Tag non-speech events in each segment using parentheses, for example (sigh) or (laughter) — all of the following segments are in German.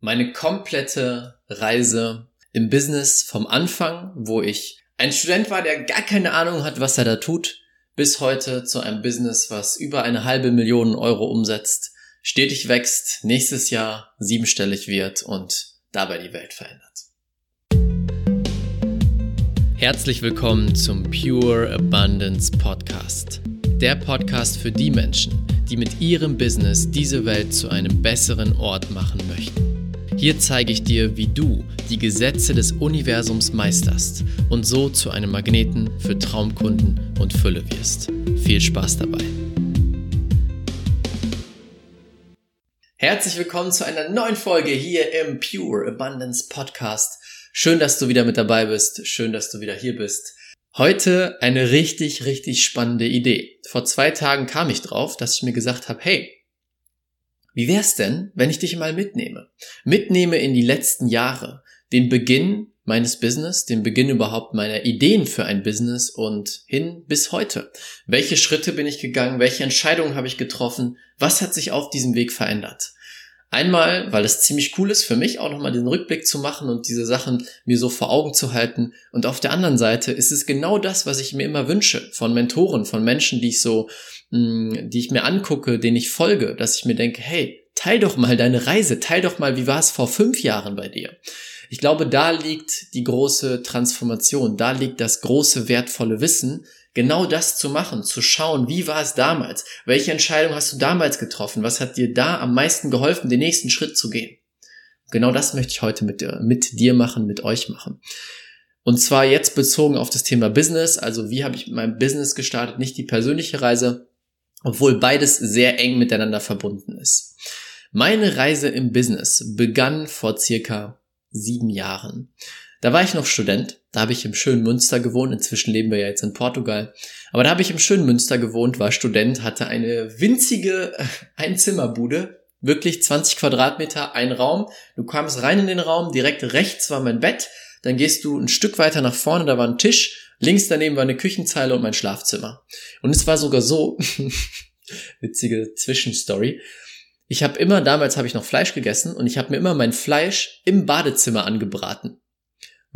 meine komplette Reise im Business vom Anfang, wo ich ein Student war, der gar keine Ahnung hat, was er da tut, bis heute zu einem Business, was über eine halbe Million Euro umsetzt, stetig wächst, nächstes Jahr siebenstellig wird und dabei die Welt verändert. Herzlich willkommen zum Pure Abundance Podcast. Der Podcast für die Menschen, die mit ihrem Business diese Welt zu einem besseren Ort machen möchten. Hier zeige ich dir, wie du die Gesetze des Universums meisterst und so zu einem Magneten für Traumkunden und Fülle wirst. Viel Spaß dabei. Herzlich willkommen zu einer neuen Folge hier im Pure Abundance Podcast. Schön, dass du wieder mit dabei bist. Schön, dass du wieder hier bist. Heute eine richtig, richtig spannende Idee. Vor zwei Tagen kam ich drauf, dass ich mir gesagt habe, hey, wie wär's denn, wenn ich dich mal mitnehme? Mitnehme in die letzten Jahre, den Beginn meines Business, den Beginn überhaupt meiner Ideen für ein Business und hin bis heute. Welche Schritte bin ich gegangen? Welche Entscheidungen habe ich getroffen? Was hat sich auf diesem Weg verändert? Einmal, weil es ziemlich cool ist für mich, auch nochmal den Rückblick zu machen und diese Sachen mir so vor Augen zu halten. Und auf der anderen Seite ist es genau das, was ich mir immer wünsche von Mentoren, von Menschen, die ich so Mm, die ich mir angucke, denen ich folge, dass ich mir denke, hey, teil doch mal deine Reise, teil doch mal, wie war es vor fünf Jahren bei dir. Ich glaube, da liegt die große Transformation, da liegt das große wertvolle Wissen, genau das zu machen, zu schauen, wie war es damals, welche Entscheidung hast du damals getroffen, was hat dir da am meisten geholfen, den nächsten Schritt zu gehen. Genau das möchte ich heute mit, mit dir machen, mit euch machen. Und zwar jetzt bezogen auf das Thema Business, also wie habe ich mein Business gestartet, nicht die persönliche Reise, obwohl beides sehr eng miteinander verbunden ist. Meine Reise im Business begann vor circa sieben Jahren. Da war ich noch Student, da habe ich im schönen Münster gewohnt, inzwischen leben wir ja jetzt in Portugal, aber da habe ich im schönen Münster gewohnt, war Student, hatte eine winzige Einzimmerbude, wirklich 20 Quadratmeter, ein Raum, du kamst rein in den Raum, direkt rechts war mein Bett, dann gehst du ein Stück weiter nach vorne, da war ein Tisch, Links daneben war eine Küchenzeile und mein Schlafzimmer. Und es war sogar so, (laughs) witzige Zwischenstory. Ich habe immer, damals habe ich noch Fleisch gegessen und ich habe mir immer mein Fleisch im Badezimmer angebraten.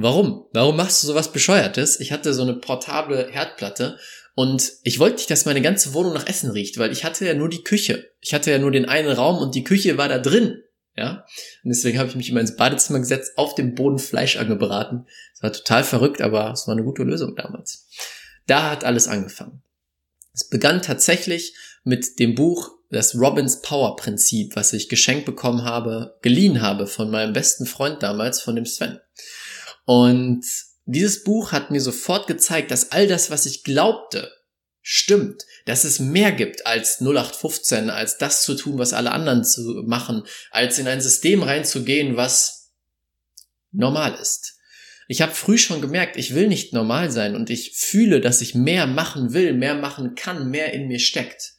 Warum? Warum machst du sowas Bescheuertes? Ich hatte so eine portable Herdplatte und ich wollte nicht, dass meine ganze Wohnung nach Essen riecht, weil ich hatte ja nur die Küche. Ich hatte ja nur den einen Raum und die Küche war da drin. Ja? Und deswegen habe ich mich immer ins Badezimmer gesetzt, auf dem Boden Fleisch angebraten. Es war total verrückt, aber es war eine gute Lösung damals. Da hat alles angefangen. Es begann tatsächlich mit dem Buch das Robbins Power Prinzip, was ich geschenkt bekommen habe, geliehen habe von meinem besten Freund damals, von dem Sven. Und dieses Buch hat mir sofort gezeigt, dass all das, was ich glaubte, stimmt, dass es mehr gibt als 0815, als das zu tun, was alle anderen zu machen, als in ein System reinzugehen, was normal ist. Ich habe früh schon gemerkt, ich will nicht normal sein und ich fühle, dass ich mehr machen will, mehr machen kann, mehr in mir steckt.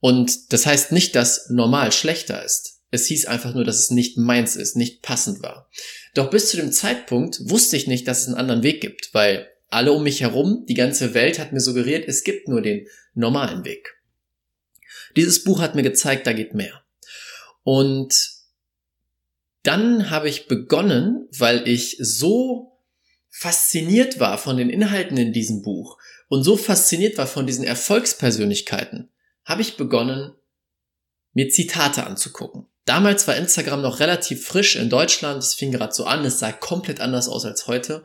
Und das heißt nicht, dass normal schlechter ist. Es hieß einfach nur, dass es nicht meins ist, nicht passend war. Doch bis zu dem Zeitpunkt wusste ich nicht, dass es einen anderen Weg gibt, weil alle um mich herum, die ganze Welt hat mir suggeriert, es gibt nur den normalen Weg. Dieses Buch hat mir gezeigt, da geht mehr. Und dann habe ich begonnen, weil ich so fasziniert war von den Inhalten in diesem Buch und so fasziniert war von diesen Erfolgspersönlichkeiten, habe ich begonnen, mir Zitate anzugucken. Damals war Instagram noch relativ frisch in Deutschland, es fing gerade so an, es sah komplett anders aus als heute.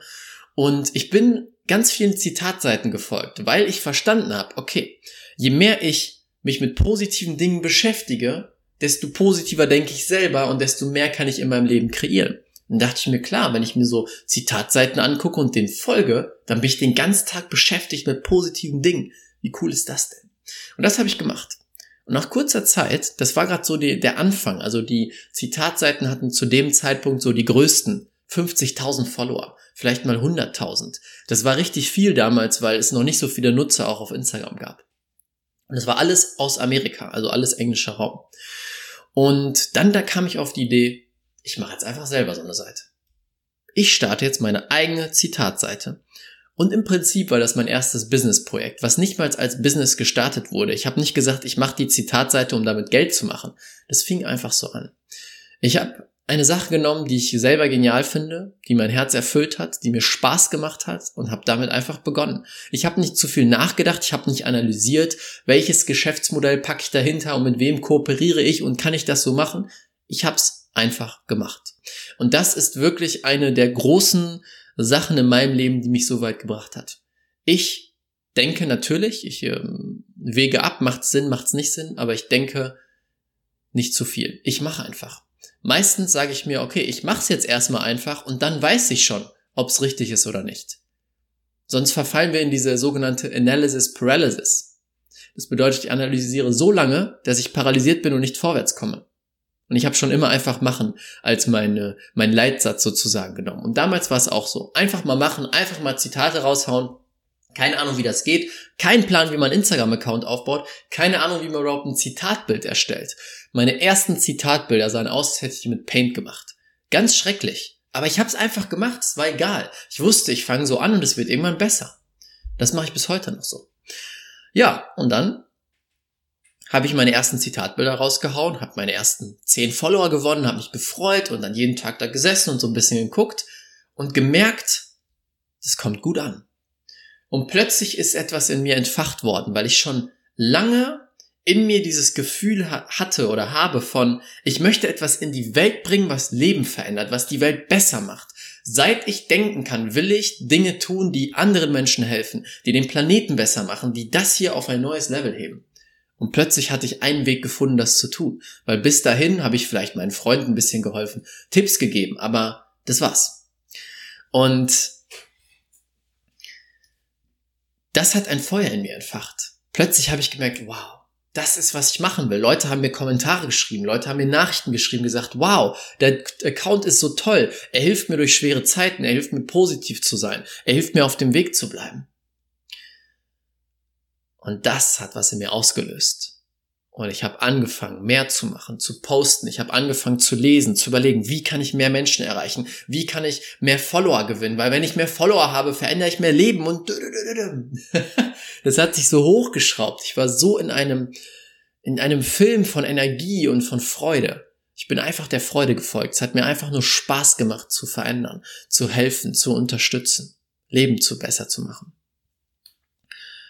Und ich bin ganz vielen Zitatseiten gefolgt, weil ich verstanden habe, okay, je mehr ich mich mit positiven Dingen beschäftige, desto positiver denke ich selber und desto mehr kann ich in meinem Leben kreieren. Dann dachte ich mir, klar, wenn ich mir so Zitatseiten angucke und den folge, dann bin ich den ganzen Tag beschäftigt mit positiven Dingen. Wie cool ist das denn? Und das habe ich gemacht. Und nach kurzer Zeit, das war gerade so die, der Anfang, also die Zitatseiten hatten zu dem Zeitpunkt so die größten 50.000 Follower vielleicht mal 100.000. Das war richtig viel damals, weil es noch nicht so viele Nutzer auch auf Instagram gab. Und es war alles aus Amerika, also alles englischer Raum. Und dann da kam ich auf die Idee, ich mache jetzt einfach selber so eine Seite. Ich starte jetzt meine eigene Zitatseite. Und im Prinzip war das mein erstes Business-Projekt, was nicht mal als Business gestartet wurde. Ich habe nicht gesagt, ich mache die Zitatseite, um damit Geld zu machen. Das fing einfach so an. Ich habe eine Sache genommen, die ich selber genial finde, die mein Herz erfüllt hat, die mir Spaß gemacht hat und habe damit einfach begonnen. Ich habe nicht zu viel nachgedacht, ich habe nicht analysiert, welches Geschäftsmodell packe ich dahinter und mit wem kooperiere ich und kann ich das so machen. Ich habe es einfach gemacht. Und das ist wirklich eine der großen Sachen in meinem Leben, die mich so weit gebracht hat. Ich denke natürlich, ich ähm, wege ab, macht's Sinn, macht's nicht Sinn, aber ich denke nicht zu viel. Ich mache einfach. Meistens sage ich mir, okay, ich mache es jetzt erstmal einfach und dann weiß ich schon, ob es richtig ist oder nicht. Sonst verfallen wir in diese sogenannte Analysis Paralysis. Das bedeutet, ich analysiere so lange, dass ich paralysiert bin und nicht vorwärts komme. Und ich habe schon immer einfach machen als meine, mein Leitsatz sozusagen genommen. Und damals war es auch so. Einfach mal machen, einfach mal Zitate raushauen. Keine Ahnung, wie das geht. Kein Plan, wie man Instagram-Account aufbaut. Keine Ahnung, wie man überhaupt ein Zitatbild erstellt. Meine ersten Zitatbilder sahen aus, als hätte ich mit Paint gemacht. Ganz schrecklich. Aber ich habe es einfach gemacht, es war egal. Ich wusste, ich fange so an und es wird irgendwann besser. Das mache ich bis heute noch so. Ja, und dann habe ich meine ersten Zitatbilder rausgehauen, habe meine ersten zehn Follower gewonnen, habe mich gefreut und dann jeden Tag da gesessen und so ein bisschen geguckt und gemerkt, das kommt gut an. Und plötzlich ist etwas in mir entfacht worden, weil ich schon lange in mir dieses Gefühl hatte oder habe von, ich möchte etwas in die Welt bringen, was Leben verändert, was die Welt besser macht. Seit ich denken kann, will ich Dinge tun, die anderen Menschen helfen, die den Planeten besser machen, die das hier auf ein neues Level heben. Und plötzlich hatte ich einen Weg gefunden, das zu tun. Weil bis dahin habe ich vielleicht meinen Freunden ein bisschen geholfen, Tipps gegeben, aber das war's. Und das hat ein Feuer in mir entfacht. Plötzlich habe ich gemerkt, wow, das ist, was ich machen will. Leute haben mir Kommentare geschrieben, Leute haben mir Nachrichten geschrieben, gesagt, wow, der Account ist so toll. Er hilft mir durch schwere Zeiten, er hilft mir positiv zu sein, er hilft mir auf dem Weg zu bleiben. Und das hat was in mir ausgelöst. Und ich habe angefangen, mehr zu machen, zu posten. Ich habe angefangen zu lesen, zu überlegen, wie kann ich mehr Menschen erreichen? Wie kann ich mehr Follower gewinnen? Weil wenn ich mehr Follower habe, verändere ich mehr Leben und (laughs) das hat sich so hochgeschraubt. Ich war so in einem, in einem Film von Energie und von Freude. Ich bin einfach der Freude gefolgt. Es hat mir einfach nur Spaß gemacht, zu verändern, zu helfen, zu unterstützen, Leben zu besser zu machen.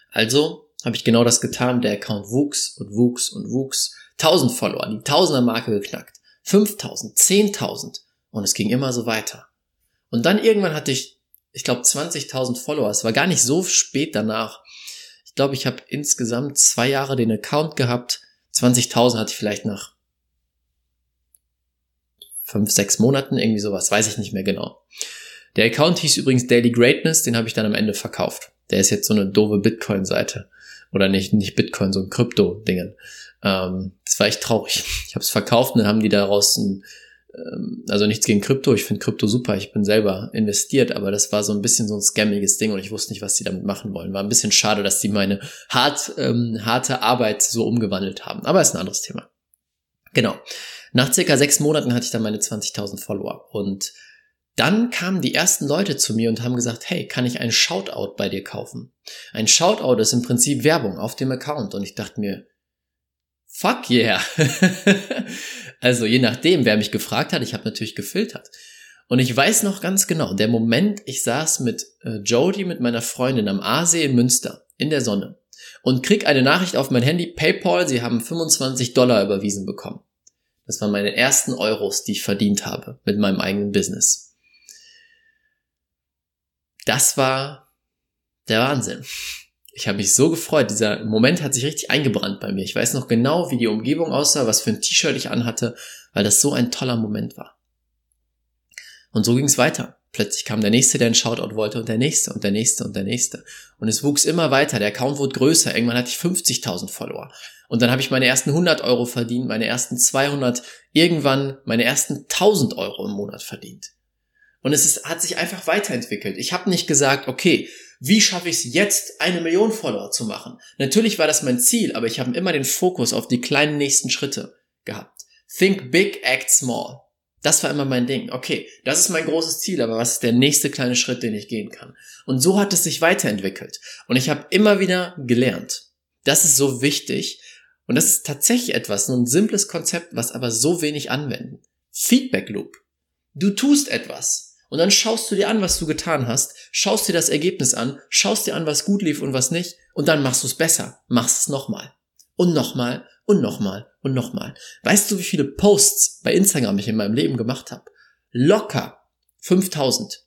Also habe ich genau das getan. Der Account wuchs und wuchs und wuchs. 1000 Follower, die Tausender Marke geknackt. 5000, 10.000 und es ging immer so weiter. Und dann irgendwann hatte ich, ich glaube, 20.000 Follower. Es war gar nicht so spät danach. Ich glaube, ich habe insgesamt zwei Jahre den Account gehabt. 20.000 hatte ich vielleicht nach fünf, sechs Monaten, irgendwie sowas, weiß ich nicht mehr genau. Der Account hieß übrigens Daily Greatness, den habe ich dann am Ende verkauft. Der ist jetzt so eine doofe Bitcoin-Seite. Oder nicht, nicht Bitcoin, so ein Krypto-Dingen. Ähm, das war echt traurig. Ich habe es verkauft und dann haben die daraus ein, ähm, also nichts gegen Krypto, ich finde Krypto super, ich bin selber investiert, aber das war so ein bisschen so ein scammiges Ding und ich wusste nicht, was die damit machen wollen. War ein bisschen schade, dass die meine hart, ähm, harte Arbeit so umgewandelt haben. Aber ist ein anderes Thema. Genau. Nach circa sechs Monaten hatte ich dann meine 20.000 Follower und dann kamen die ersten Leute zu mir und haben gesagt, hey, kann ich einen Shoutout bei dir kaufen? Ein Shoutout ist im Prinzip Werbung auf dem Account. Und ich dachte mir, fuck yeah. (laughs) also je nachdem, wer mich gefragt hat, ich habe natürlich gefiltert. Und ich weiß noch ganz genau, der Moment, ich saß mit äh, Jody, mit meiner Freundin am Aasee in Münster, in der Sonne, und krieg eine Nachricht auf mein Handy, PayPal, sie haben 25 Dollar überwiesen bekommen. Das waren meine ersten Euros, die ich verdient habe mit meinem eigenen Business das war der Wahnsinn. Ich habe mich so gefreut. Dieser Moment hat sich richtig eingebrannt bei mir. Ich weiß noch genau, wie die Umgebung aussah, was für ein T-Shirt ich anhatte, weil das so ein toller Moment war. Und so ging es weiter. Plötzlich kam der nächste, der einen Shoutout wollte und der nächste und der nächste und der nächste. Und es wuchs immer weiter. Der Account wurde größer. Irgendwann hatte ich 50.000 Follower. Und dann habe ich meine ersten 100 Euro verdient, meine ersten 200, irgendwann meine ersten 1000 Euro im Monat verdient. Und es ist, hat sich einfach weiterentwickelt. Ich habe nicht gesagt, okay, wie schaffe ich es jetzt, eine Million Follower zu machen? Natürlich war das mein Ziel, aber ich habe immer den Fokus auf die kleinen nächsten Schritte gehabt. Think big, act small. Das war immer mein Ding. Okay, das ist mein großes Ziel, aber was ist der nächste kleine Schritt, den ich gehen kann? Und so hat es sich weiterentwickelt. Und ich habe immer wieder gelernt. Das ist so wichtig. Und das ist tatsächlich etwas, so ein simples Konzept, was aber so wenig anwenden. Feedback Loop. Du tust etwas und dann schaust du dir an, was du getan hast, schaust dir das Ergebnis an, schaust dir an, was gut lief und was nicht und dann machst du es besser, machst es nochmal und nochmal und nochmal und nochmal. Weißt du, wie viele Posts bei Instagram ich in meinem Leben gemacht habe? Locker 5000.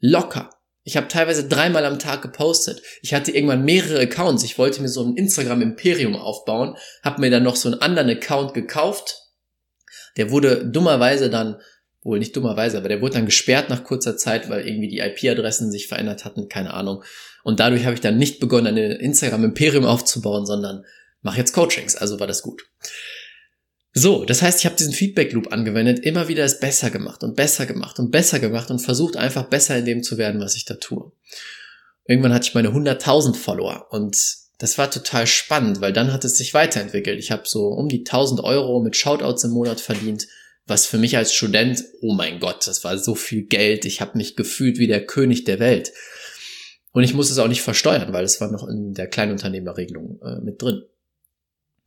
Locker. Ich habe teilweise dreimal am Tag gepostet. Ich hatte irgendwann mehrere Accounts. Ich wollte mir so ein Instagram-Imperium aufbauen, habe mir dann noch so einen anderen Account gekauft. Der wurde dummerweise dann, wohl nicht dummerweise, aber der wurde dann gesperrt nach kurzer Zeit, weil irgendwie die IP-Adressen sich verändert hatten, keine Ahnung. Und dadurch habe ich dann nicht begonnen, ein Instagram-Imperium aufzubauen, sondern mache jetzt Coachings. Also war das gut. So, das heißt, ich habe diesen Feedback Loop angewendet, immer wieder es besser gemacht und besser gemacht und besser gemacht und versucht einfach besser in dem zu werden, was ich da tue. Irgendwann hatte ich meine 100.000 Follower und das war total spannend, weil dann hat es sich weiterentwickelt. Ich habe so um die 1000 Euro mit Shoutouts im Monat verdient, was für mich als Student, oh mein Gott, das war so viel Geld. Ich habe mich gefühlt wie der König der Welt. Und ich muss es auch nicht versteuern, weil es war noch in der Kleinunternehmerregelung äh, mit drin.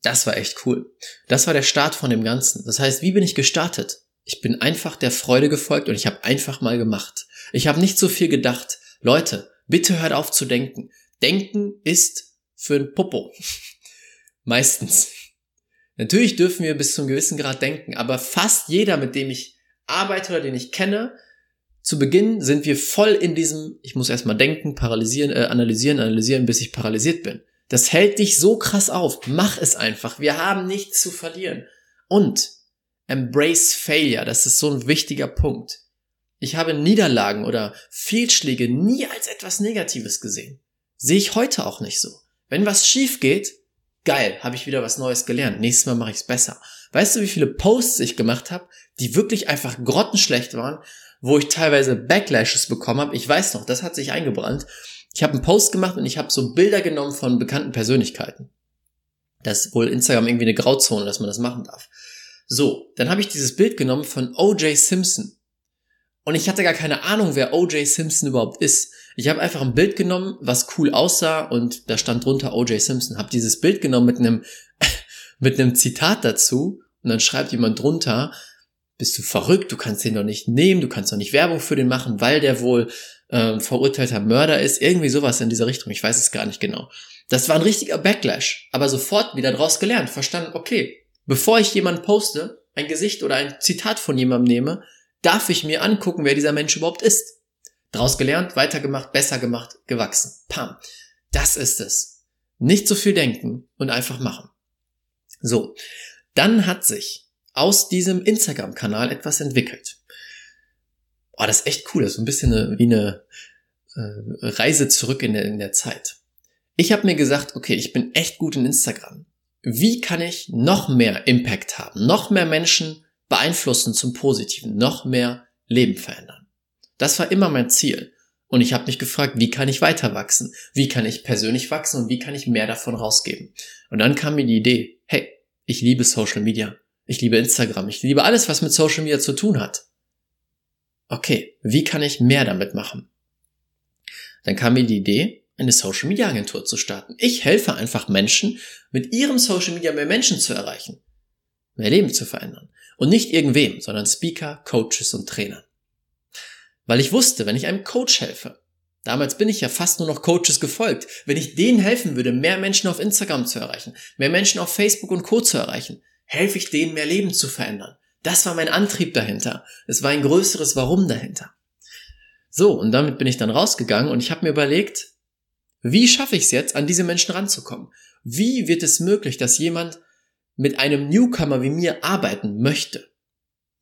Das war echt cool. Das war der Start von dem Ganzen. Das heißt, wie bin ich gestartet? Ich bin einfach der Freude gefolgt und ich habe einfach mal gemacht. Ich habe nicht so viel gedacht. Leute, bitte hört auf zu denken. Denken ist für ein Popo. (laughs) Meistens. Natürlich dürfen wir bis zu einem gewissen Grad denken, aber fast jeder, mit dem ich arbeite oder den ich kenne, zu Beginn sind wir voll in diesem, ich muss erstmal denken, paralysieren, äh, analysieren, analysieren, bis ich paralysiert bin. Das hält dich so krass auf. Mach es einfach. Wir haben nichts zu verlieren. Und embrace failure. Das ist so ein wichtiger Punkt. Ich habe Niederlagen oder Fehlschläge nie als etwas Negatives gesehen. Sehe ich heute auch nicht so. Wenn was schief geht, geil, habe ich wieder was Neues gelernt. Nächstes Mal mache ich es besser. Weißt du, wie viele Posts ich gemacht habe, die wirklich einfach grottenschlecht waren, wo ich teilweise Backlashes bekommen habe? Ich weiß noch, das hat sich eingebrannt. Ich habe einen Post gemacht und ich habe so Bilder genommen von bekannten Persönlichkeiten. Das ist wohl Instagram irgendwie eine Grauzone, dass man das machen darf. So, dann habe ich dieses Bild genommen von O.J. Simpson. Und ich hatte gar keine Ahnung, wer O.J. Simpson überhaupt ist. Ich habe einfach ein Bild genommen, was cool aussah und da stand drunter O.J. Simpson. Habe dieses Bild genommen mit einem (laughs) mit einem Zitat dazu und dann schreibt jemand drunter, bist du verrückt, du kannst den doch nicht nehmen, du kannst doch nicht Werbung für den machen, weil der wohl ähm, verurteilter Mörder ist, irgendwie sowas in dieser Richtung, ich weiß es gar nicht genau. Das war ein richtiger Backlash, aber sofort wieder draus gelernt, verstanden, okay, bevor ich jemanden poste, ein Gesicht oder ein Zitat von jemandem nehme, darf ich mir angucken, wer dieser Mensch überhaupt ist. Draus gelernt, weitergemacht, besser gemacht, gewachsen. Pam. Das ist es. Nicht so viel denken und einfach machen. So. Dann hat sich aus diesem Instagram-Kanal etwas entwickelt. Oh, das ist echt cool. Das ist so ein bisschen eine, wie eine äh, Reise zurück in der, in der Zeit. Ich habe mir gesagt, okay, ich bin echt gut in Instagram. Wie kann ich noch mehr Impact haben, noch mehr Menschen beeinflussen zum Positiven, noch mehr Leben verändern? Das war immer mein Ziel. Und ich habe mich gefragt, wie kann ich weiter wachsen? Wie kann ich persönlich wachsen und wie kann ich mehr davon rausgeben? Und dann kam mir die Idee, hey, ich liebe Social Media. Ich liebe Instagram. Ich liebe alles, was mit Social Media zu tun hat okay, wie kann ich mehr damit machen? Dann kam mir die Idee, eine Social Media Agentur zu starten. Ich helfe einfach Menschen, mit ihrem Social Media mehr Menschen zu erreichen, mehr Leben zu verändern. Und nicht irgendwem, sondern Speaker, Coaches und Trainern. Weil ich wusste, wenn ich einem Coach helfe, damals bin ich ja fast nur noch Coaches gefolgt, wenn ich denen helfen würde, mehr Menschen auf Instagram zu erreichen, mehr Menschen auf Facebook und Co zu erreichen, helfe ich denen, mehr Leben zu verändern. Das war mein Antrieb dahinter. Es war ein größeres Warum dahinter. So, und damit bin ich dann rausgegangen und ich habe mir überlegt, wie schaffe ich es jetzt, an diese Menschen ranzukommen? Wie wird es möglich, dass jemand mit einem Newcomer wie mir arbeiten möchte?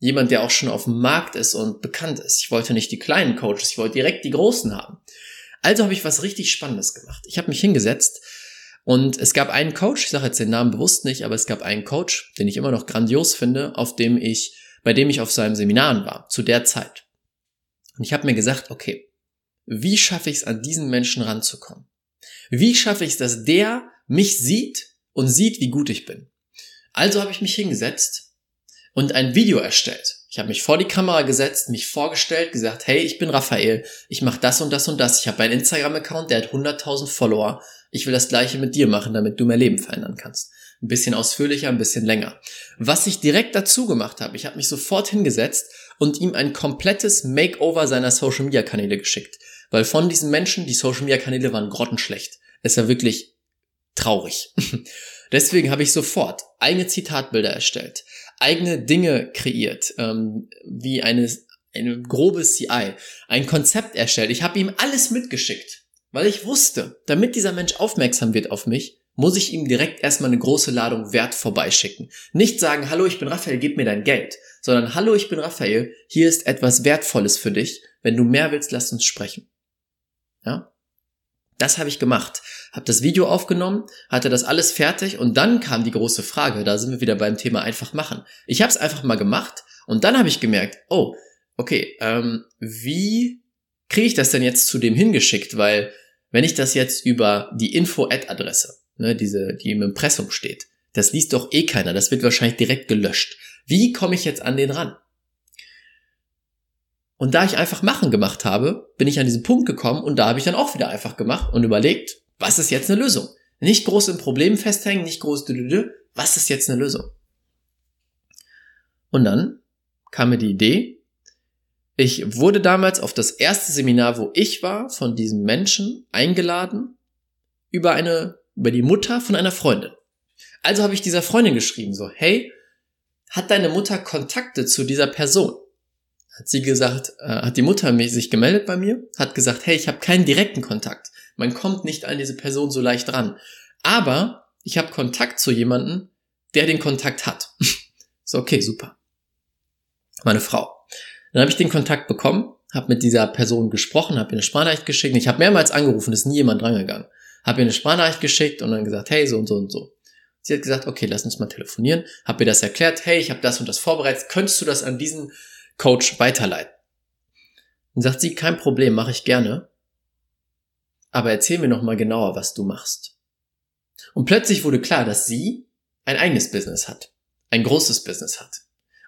Jemand, der auch schon auf dem Markt ist und bekannt ist. Ich wollte nicht die kleinen Coaches, ich wollte direkt die großen haben. Also habe ich was richtig Spannendes gemacht. Ich habe mich hingesetzt und es gab einen Coach, ich sage jetzt den Namen bewusst nicht, aber es gab einen Coach, den ich immer noch grandios finde, auf dem ich, bei dem ich auf seinem Seminaren war, zu der Zeit. Und ich habe mir gesagt, okay, wie schaffe ich es, an diesen Menschen ranzukommen? Wie schaffe ich es, dass der mich sieht und sieht, wie gut ich bin? Also habe ich mich hingesetzt und ein Video erstellt. Ich habe mich vor die Kamera gesetzt, mich vorgestellt, gesagt, hey, ich bin Raphael, ich mache das und das und das. Ich habe einen Instagram-Account, der hat 100.000 Follower. Ich will das gleiche mit dir machen, damit du mehr Leben verändern kannst. Ein bisschen ausführlicher, ein bisschen länger. Was ich direkt dazu gemacht habe, ich habe mich sofort hingesetzt und ihm ein komplettes Makeover seiner Social Media Kanäle geschickt. Weil von diesen Menschen, die Social Media Kanäle waren grottenschlecht. Es war wirklich traurig. (laughs) Deswegen habe ich sofort eigene Zitatbilder erstellt, eigene Dinge kreiert, ähm, wie eine, eine grobe CI, ein Konzept erstellt. Ich habe ihm alles mitgeschickt, weil ich wusste, damit dieser Mensch aufmerksam wird auf mich, muss ich ihm direkt erstmal eine große Ladung Wert vorbeischicken. Nicht sagen, hallo, ich bin Raphael, gib mir dein Geld, sondern hallo, ich bin Raphael, hier ist etwas Wertvolles für dich. Wenn du mehr willst, lass uns sprechen. Ja? Das habe ich gemacht. Habe das Video aufgenommen, hatte das alles fertig und dann kam die große Frage, da sind wir wieder beim Thema einfach machen. Ich habe es einfach mal gemacht und dann habe ich gemerkt, oh, okay, ähm, wie kriege ich das denn jetzt zu dem hingeschickt? Weil wenn ich das jetzt über die Info-Ad-Adresse, ne, diese, die im Impressum steht, das liest doch eh keiner, das wird wahrscheinlich direkt gelöscht. Wie komme ich jetzt an den ran? Und da ich einfach machen gemacht habe, bin ich an diesen Punkt gekommen und da habe ich dann auch wieder einfach gemacht und überlegt, was ist jetzt eine Lösung? Nicht groß im Problem festhängen, nicht groß, was ist jetzt eine Lösung? Und dann kam mir die Idee, ich wurde damals auf das erste Seminar, wo ich war, von diesem Menschen eingeladen über eine, über die Mutter von einer Freundin. Also habe ich dieser Freundin geschrieben, so, hey, hat deine Mutter Kontakte zu dieser Person? Hat sie gesagt, äh, hat die Mutter sich gemeldet bei mir, hat gesagt, hey, ich habe keinen direkten Kontakt. Man kommt nicht an diese Person so leicht ran. Aber ich habe Kontakt zu jemandem, der den Kontakt hat. (laughs) so, okay, super. Meine Frau. Dann habe ich den Kontakt bekommen, habe mit dieser Person gesprochen, habe ihr eine Sprachnachricht geschickt. Ich habe mehrmals angerufen, ist nie jemand drangegangen. Habe ihr eine Sprachnachricht geschickt und dann gesagt, hey, so und so und so. Sie hat gesagt, okay, lass uns mal telefonieren. Habe ihr das erklärt, hey, ich habe das und das vorbereitet. Könntest du das an diesen Coach weiterleiten. Und sagt sie, kein Problem, mache ich gerne. Aber erzähl mir noch mal genauer, was du machst. Und plötzlich wurde klar, dass sie ein eigenes Business hat. Ein großes Business hat.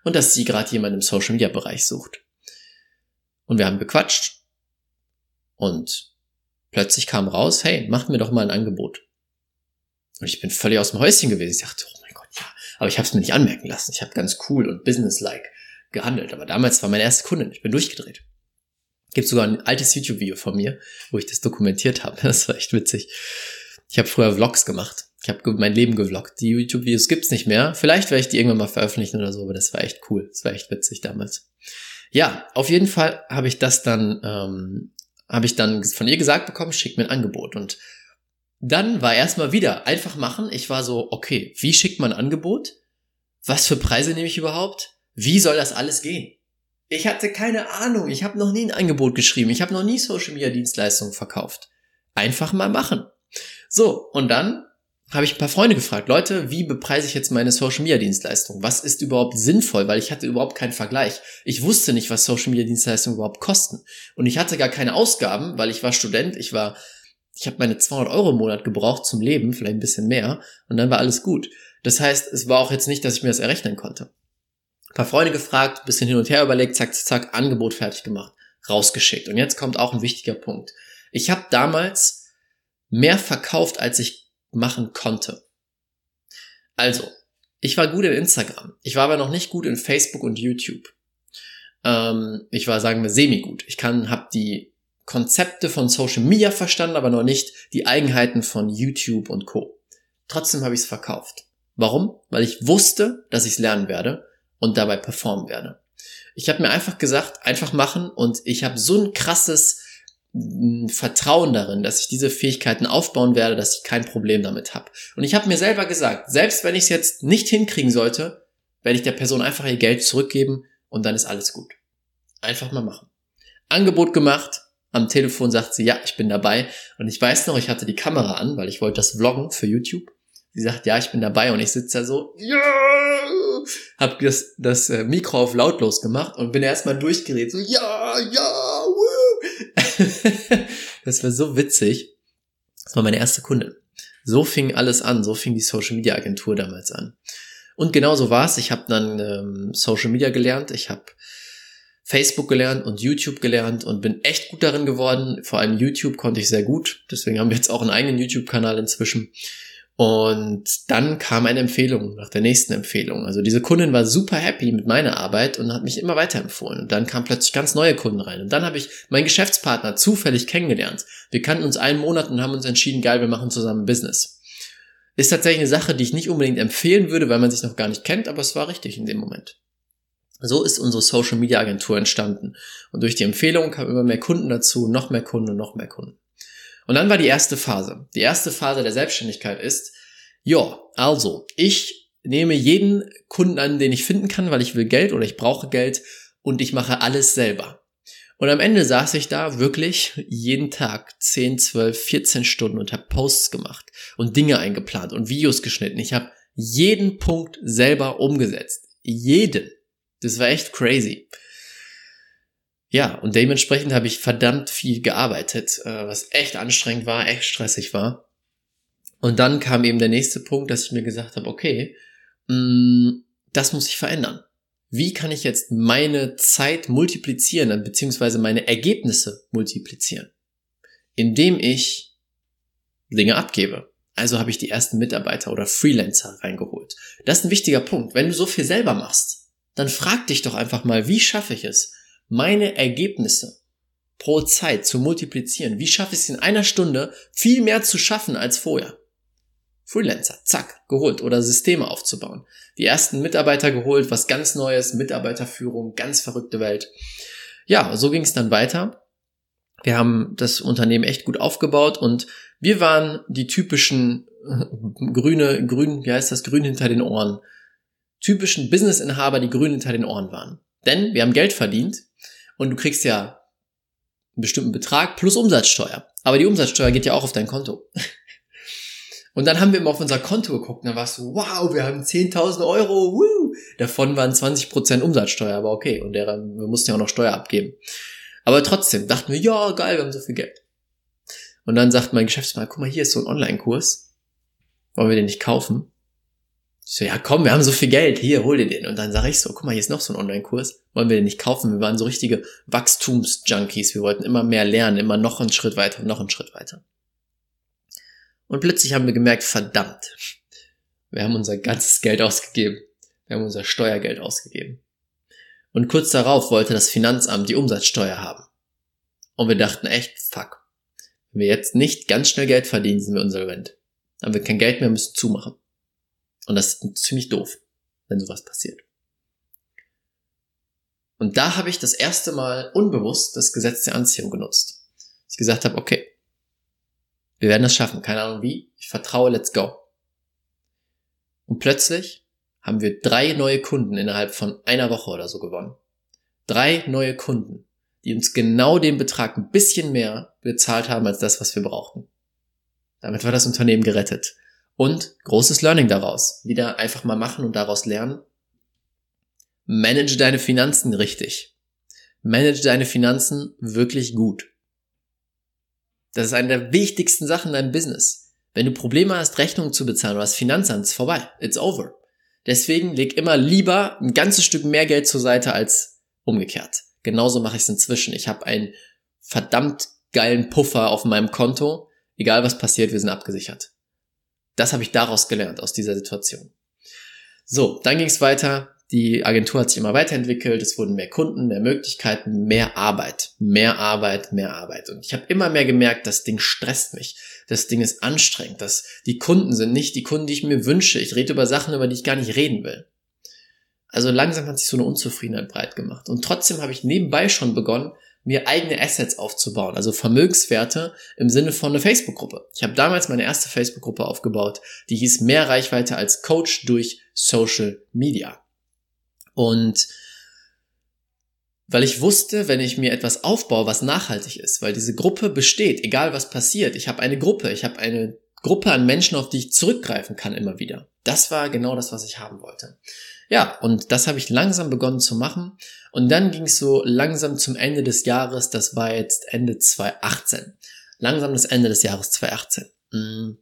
Und dass sie gerade jemanden im Social Media Bereich sucht. Und wir haben gequatscht. Und plötzlich kam raus, hey, mach mir doch mal ein Angebot. Und ich bin völlig aus dem Häuschen gewesen. Ich dachte, oh mein Gott, ja. Aber ich habe es mir nicht anmerken lassen. Ich habe ganz cool und businesslike gehandelt. Aber damals war meine erste Kundin. Ich bin durchgedreht. Gibt sogar ein altes YouTube-Video von mir, wo ich das dokumentiert habe. (laughs) Das war echt witzig. Ich habe früher Vlogs gemacht. Ich habe mein Leben gevloggt. Die YouTube-Videos gibt's nicht mehr. Vielleicht werde ich die irgendwann mal veröffentlichen oder so, aber das war echt cool. Das war echt witzig damals. Ja, auf jeden Fall habe ich das dann, ähm, habe ich dann von ihr gesagt bekommen, schick mir ein Angebot. Und dann war erstmal wieder einfach machen. Ich war so, okay, wie schickt man ein Angebot? Was für Preise nehme ich überhaupt? Wie soll das alles gehen? Ich hatte keine Ahnung. Ich habe noch nie ein Angebot geschrieben. Ich habe noch nie Social Media Dienstleistungen verkauft. Einfach mal machen. So, und dann habe ich ein paar Freunde gefragt, Leute, wie bepreise ich jetzt meine Social Media Dienstleistung? Was ist überhaupt sinnvoll? Weil ich hatte überhaupt keinen Vergleich. Ich wusste nicht, was Social Media Dienstleistungen überhaupt kosten. Und ich hatte gar keine Ausgaben, weil ich war Student. Ich war, ich habe meine 200 Euro im Monat gebraucht zum Leben, vielleicht ein bisschen mehr. Und dann war alles gut. Das heißt, es war auch jetzt nicht, dass ich mir das errechnen konnte paar Freunde gefragt, bisschen hin und her überlegt, zack, zack, Angebot fertig gemacht, rausgeschickt. Und jetzt kommt auch ein wichtiger Punkt. Ich habe damals mehr verkauft, als ich machen konnte. Also, ich war gut in Instagram. Ich war aber noch nicht gut in Facebook und YouTube. Ähm, ich war, sagen wir, semi-gut. Ich kann, habe die Konzepte von Social Media verstanden, aber noch nicht die Eigenheiten von YouTube und Co. Trotzdem habe ich es verkauft. Warum? Weil ich wusste, dass ich es lernen werde und dabei performen werde. Ich habe mir einfach gesagt, einfach machen und ich habe so ein krasses mm, Vertrauen darin, dass ich diese Fähigkeiten aufbauen werde, dass ich kein Problem damit habe. Und ich habe mir selber gesagt, selbst wenn ich es jetzt nicht hinkriegen sollte, werde ich der Person einfach ihr Geld zurückgeben und dann ist alles gut. Einfach mal machen. Angebot gemacht, am Telefon sagt sie, ja, ich bin dabei. Und ich weiß noch, ich hatte die Kamera an, weil ich wollte das vloggen für YouTube. Sie sagt, ja, ich bin dabei und ich sitze da so, ja, hab das, das äh, Mikro auf lautlos gemacht und bin erstmal durchgeredet, so, ja, ja, woo. (laughs) das war so witzig. Das war meine erste Kundin. So fing alles an, so fing die Social Media Agentur damals an. Und genau so war es. Ich habe dann ähm, Social Media gelernt, ich habe Facebook gelernt und YouTube gelernt und bin echt gut darin geworden. Vor allem YouTube konnte ich sehr gut. Deswegen haben wir jetzt auch einen eigenen YouTube-Kanal inzwischen. Und dann kam eine Empfehlung nach der nächsten Empfehlung. Also diese Kundin war super happy mit meiner Arbeit und hat mich immer weiterempfohlen. Und dann kamen plötzlich ganz neue Kunden rein. Und dann habe ich meinen Geschäftspartner zufällig kennengelernt. Wir kannten uns einen Monat und haben uns entschieden, geil, wir machen zusammen Business. Ist tatsächlich eine Sache, die ich nicht unbedingt empfehlen würde, weil man sich noch gar nicht kennt, aber es war richtig in dem Moment. So ist unsere Social Media Agentur entstanden. Und durch die Empfehlung kamen immer mehr Kunden dazu, noch mehr Kunden und noch mehr Kunden. Und dann war die erste Phase. Die erste Phase der Selbstständigkeit ist, ja, also, ich nehme jeden Kunden an, den ich finden kann, weil ich will Geld oder ich brauche Geld und ich mache alles selber. Und am Ende saß ich da wirklich jeden Tag 10, 12, 14 Stunden und habe Posts gemacht und Dinge eingeplant und Videos geschnitten. Ich habe jeden Punkt selber umgesetzt. Jeden. Das war echt crazy. Ja, und dementsprechend habe ich verdammt viel gearbeitet, äh, was echt anstrengend war, echt stressig war. Und dann kam eben der nächste Punkt, dass ich mir gesagt habe, okay, mh, mm, das muss ich verändern. Wie kann ich jetzt meine Zeit multiplizieren, beziehungsweise meine Ergebnisse multiplizieren? Indem ich Dinge abgebe. Also habe ich die ersten Mitarbeiter oder Freelancer reingeholt. Das ist ein wichtiger Punkt. Wenn du so viel selber machst, dann frag dich doch einfach mal, wie schaffe ich es, meine Ergebnisse pro Zeit zu multiplizieren. Wie schaffe ich es in einer Stunde viel mehr zu schaffen als vorher? Freelancer, zack, geholt oder Systeme aufzubauen. Die ersten Mitarbeiter geholt, was ganz Neues, Mitarbeiterführung, ganz verrückte Welt. Ja, so ging es dann weiter. Wir haben das Unternehmen echt gut aufgebaut und wir waren die typischen grüne, grün, wie heißt das, grün hinter den Ohren. Typischen Businessinhaber, die grün hinter den Ohren waren. Denn wir haben Geld verdient und du kriegst ja einen bestimmten Betrag plus Umsatzsteuer. Aber die Umsatzsteuer geht ja auch auf dein Konto. (laughs) Und dann haben wir immer auf unser Konto geguckt und dann war es so, wow, wir haben 10.000 Euro, woo! Davon waren 20% Umsatzsteuer, aber okay. Und der, wir mussten ja auch noch Steuer abgeben. Aber trotzdem dachten wir, ja, geil, wir haben so viel Geld. Und dann sagt mein Geschäftsmann, guck mal, hier ist so ein Online-Kurs. Wollen wir den nicht kaufen? Ich so, ja komm, wir haben so viel Geld, hier, hol dir den. Und dann sage ich so, guck mal, hier ist noch so ein Online-Kurs. Wollen wir den nicht kaufen? Wir waren so richtige Wachstums-Junkies. Wir wollten immer mehr lernen, immer noch einen Schritt weiter noch einen Schritt weiter. Und plötzlich haben wir gemerkt, verdammt, wir haben unser ganzes Geld ausgegeben. Wir haben unser Steuergeld ausgegeben. Und kurz darauf wollte das Finanzamt die Umsatzsteuer haben. Und wir dachten echt, fuck. Wenn wir jetzt nicht ganz schnell Geld verdienen, sind wir insolvent. Haben wir kein Geld mehr, müssen zumachen. Und das ist ziemlich doof, wenn sowas passiert. Und da habe ich das erste Mal unbewusst das Gesetz der Anziehung genutzt. Ich gesagt habe, okay, wir werden das schaffen, keine Ahnung wie, ich vertraue, let's go. Und plötzlich haben wir drei neue Kunden innerhalb von einer Woche oder so gewonnen. Drei neue Kunden, die uns genau den Betrag ein bisschen mehr bezahlt haben als das, was wir brauchten. Damit war das Unternehmen gerettet. Und großes Learning daraus. Wieder einfach mal machen und daraus lernen. Manage deine Finanzen richtig. Manage deine Finanzen wirklich gut. Das ist eine der wichtigsten Sachen in deinem Business. Wenn du Probleme hast, Rechnungen zu bezahlen oder das Finanzamt ist vorbei. It's over. Deswegen leg immer lieber ein ganzes Stück mehr Geld zur Seite als umgekehrt. Genauso mache ich es inzwischen. Ich habe einen verdammt geilen Puffer auf meinem Konto. Egal was passiert, wir sind abgesichert. Das habe ich daraus gelernt, aus dieser Situation. So, dann ging es weiter. Die Agentur hat sich immer weiterentwickelt, es wurden mehr Kunden, mehr Möglichkeiten, mehr Arbeit, mehr Arbeit, mehr Arbeit. Und ich habe immer mehr gemerkt, das Ding stresst mich, das Ding ist anstrengend, dass die Kunden sind nicht die Kunden, die ich mir wünsche. Ich rede über Sachen, über die ich gar nicht reden will. Also langsam hat sich so eine Unzufriedenheit breit gemacht. Und trotzdem habe ich nebenbei schon begonnen, mir eigene Assets aufzubauen, also Vermögenswerte im Sinne von einer Facebook-Gruppe. Ich habe damals meine erste Facebook-Gruppe aufgebaut, die hieß Mehr Reichweite als Coach durch Social Media. Und weil ich wusste, wenn ich mir etwas aufbaue, was nachhaltig ist, weil diese Gruppe besteht, egal was passiert, ich habe eine Gruppe, ich habe eine Gruppe an Menschen, auf die ich zurückgreifen kann immer wieder. Das war genau das, was ich haben wollte. Ja, und das habe ich langsam begonnen zu machen. Und dann ging es so langsam zum Ende des Jahres, das war jetzt Ende 2018. Langsam das Ende des Jahres 2018. Mm.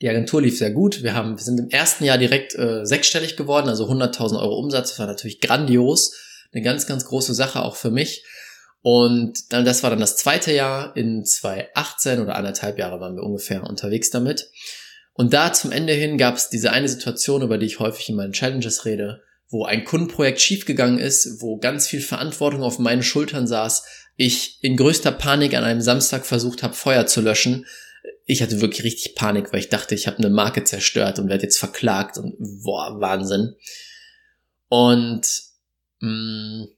Die Agentur lief sehr gut. Wir haben, wir sind im ersten Jahr direkt äh, sechsstellig geworden, also 100.000 Euro Umsatz. Das war natürlich grandios. Eine ganz, ganz große Sache auch für mich. Und dann, das war dann das zweite Jahr. In 2018 oder anderthalb Jahre waren wir ungefähr unterwegs damit. Und da zum Ende hin gab es diese eine Situation, über die ich häufig in meinen Challenges rede, wo ein Kundenprojekt schiefgegangen ist, wo ganz viel Verantwortung auf meinen Schultern saß, ich in größter Panik an einem Samstag versucht habe, Feuer zu löschen. Ich hatte wirklich richtig Panik, weil ich dachte, ich habe eine Marke zerstört und werde jetzt verklagt und boah, Wahnsinn. Und mh, mm,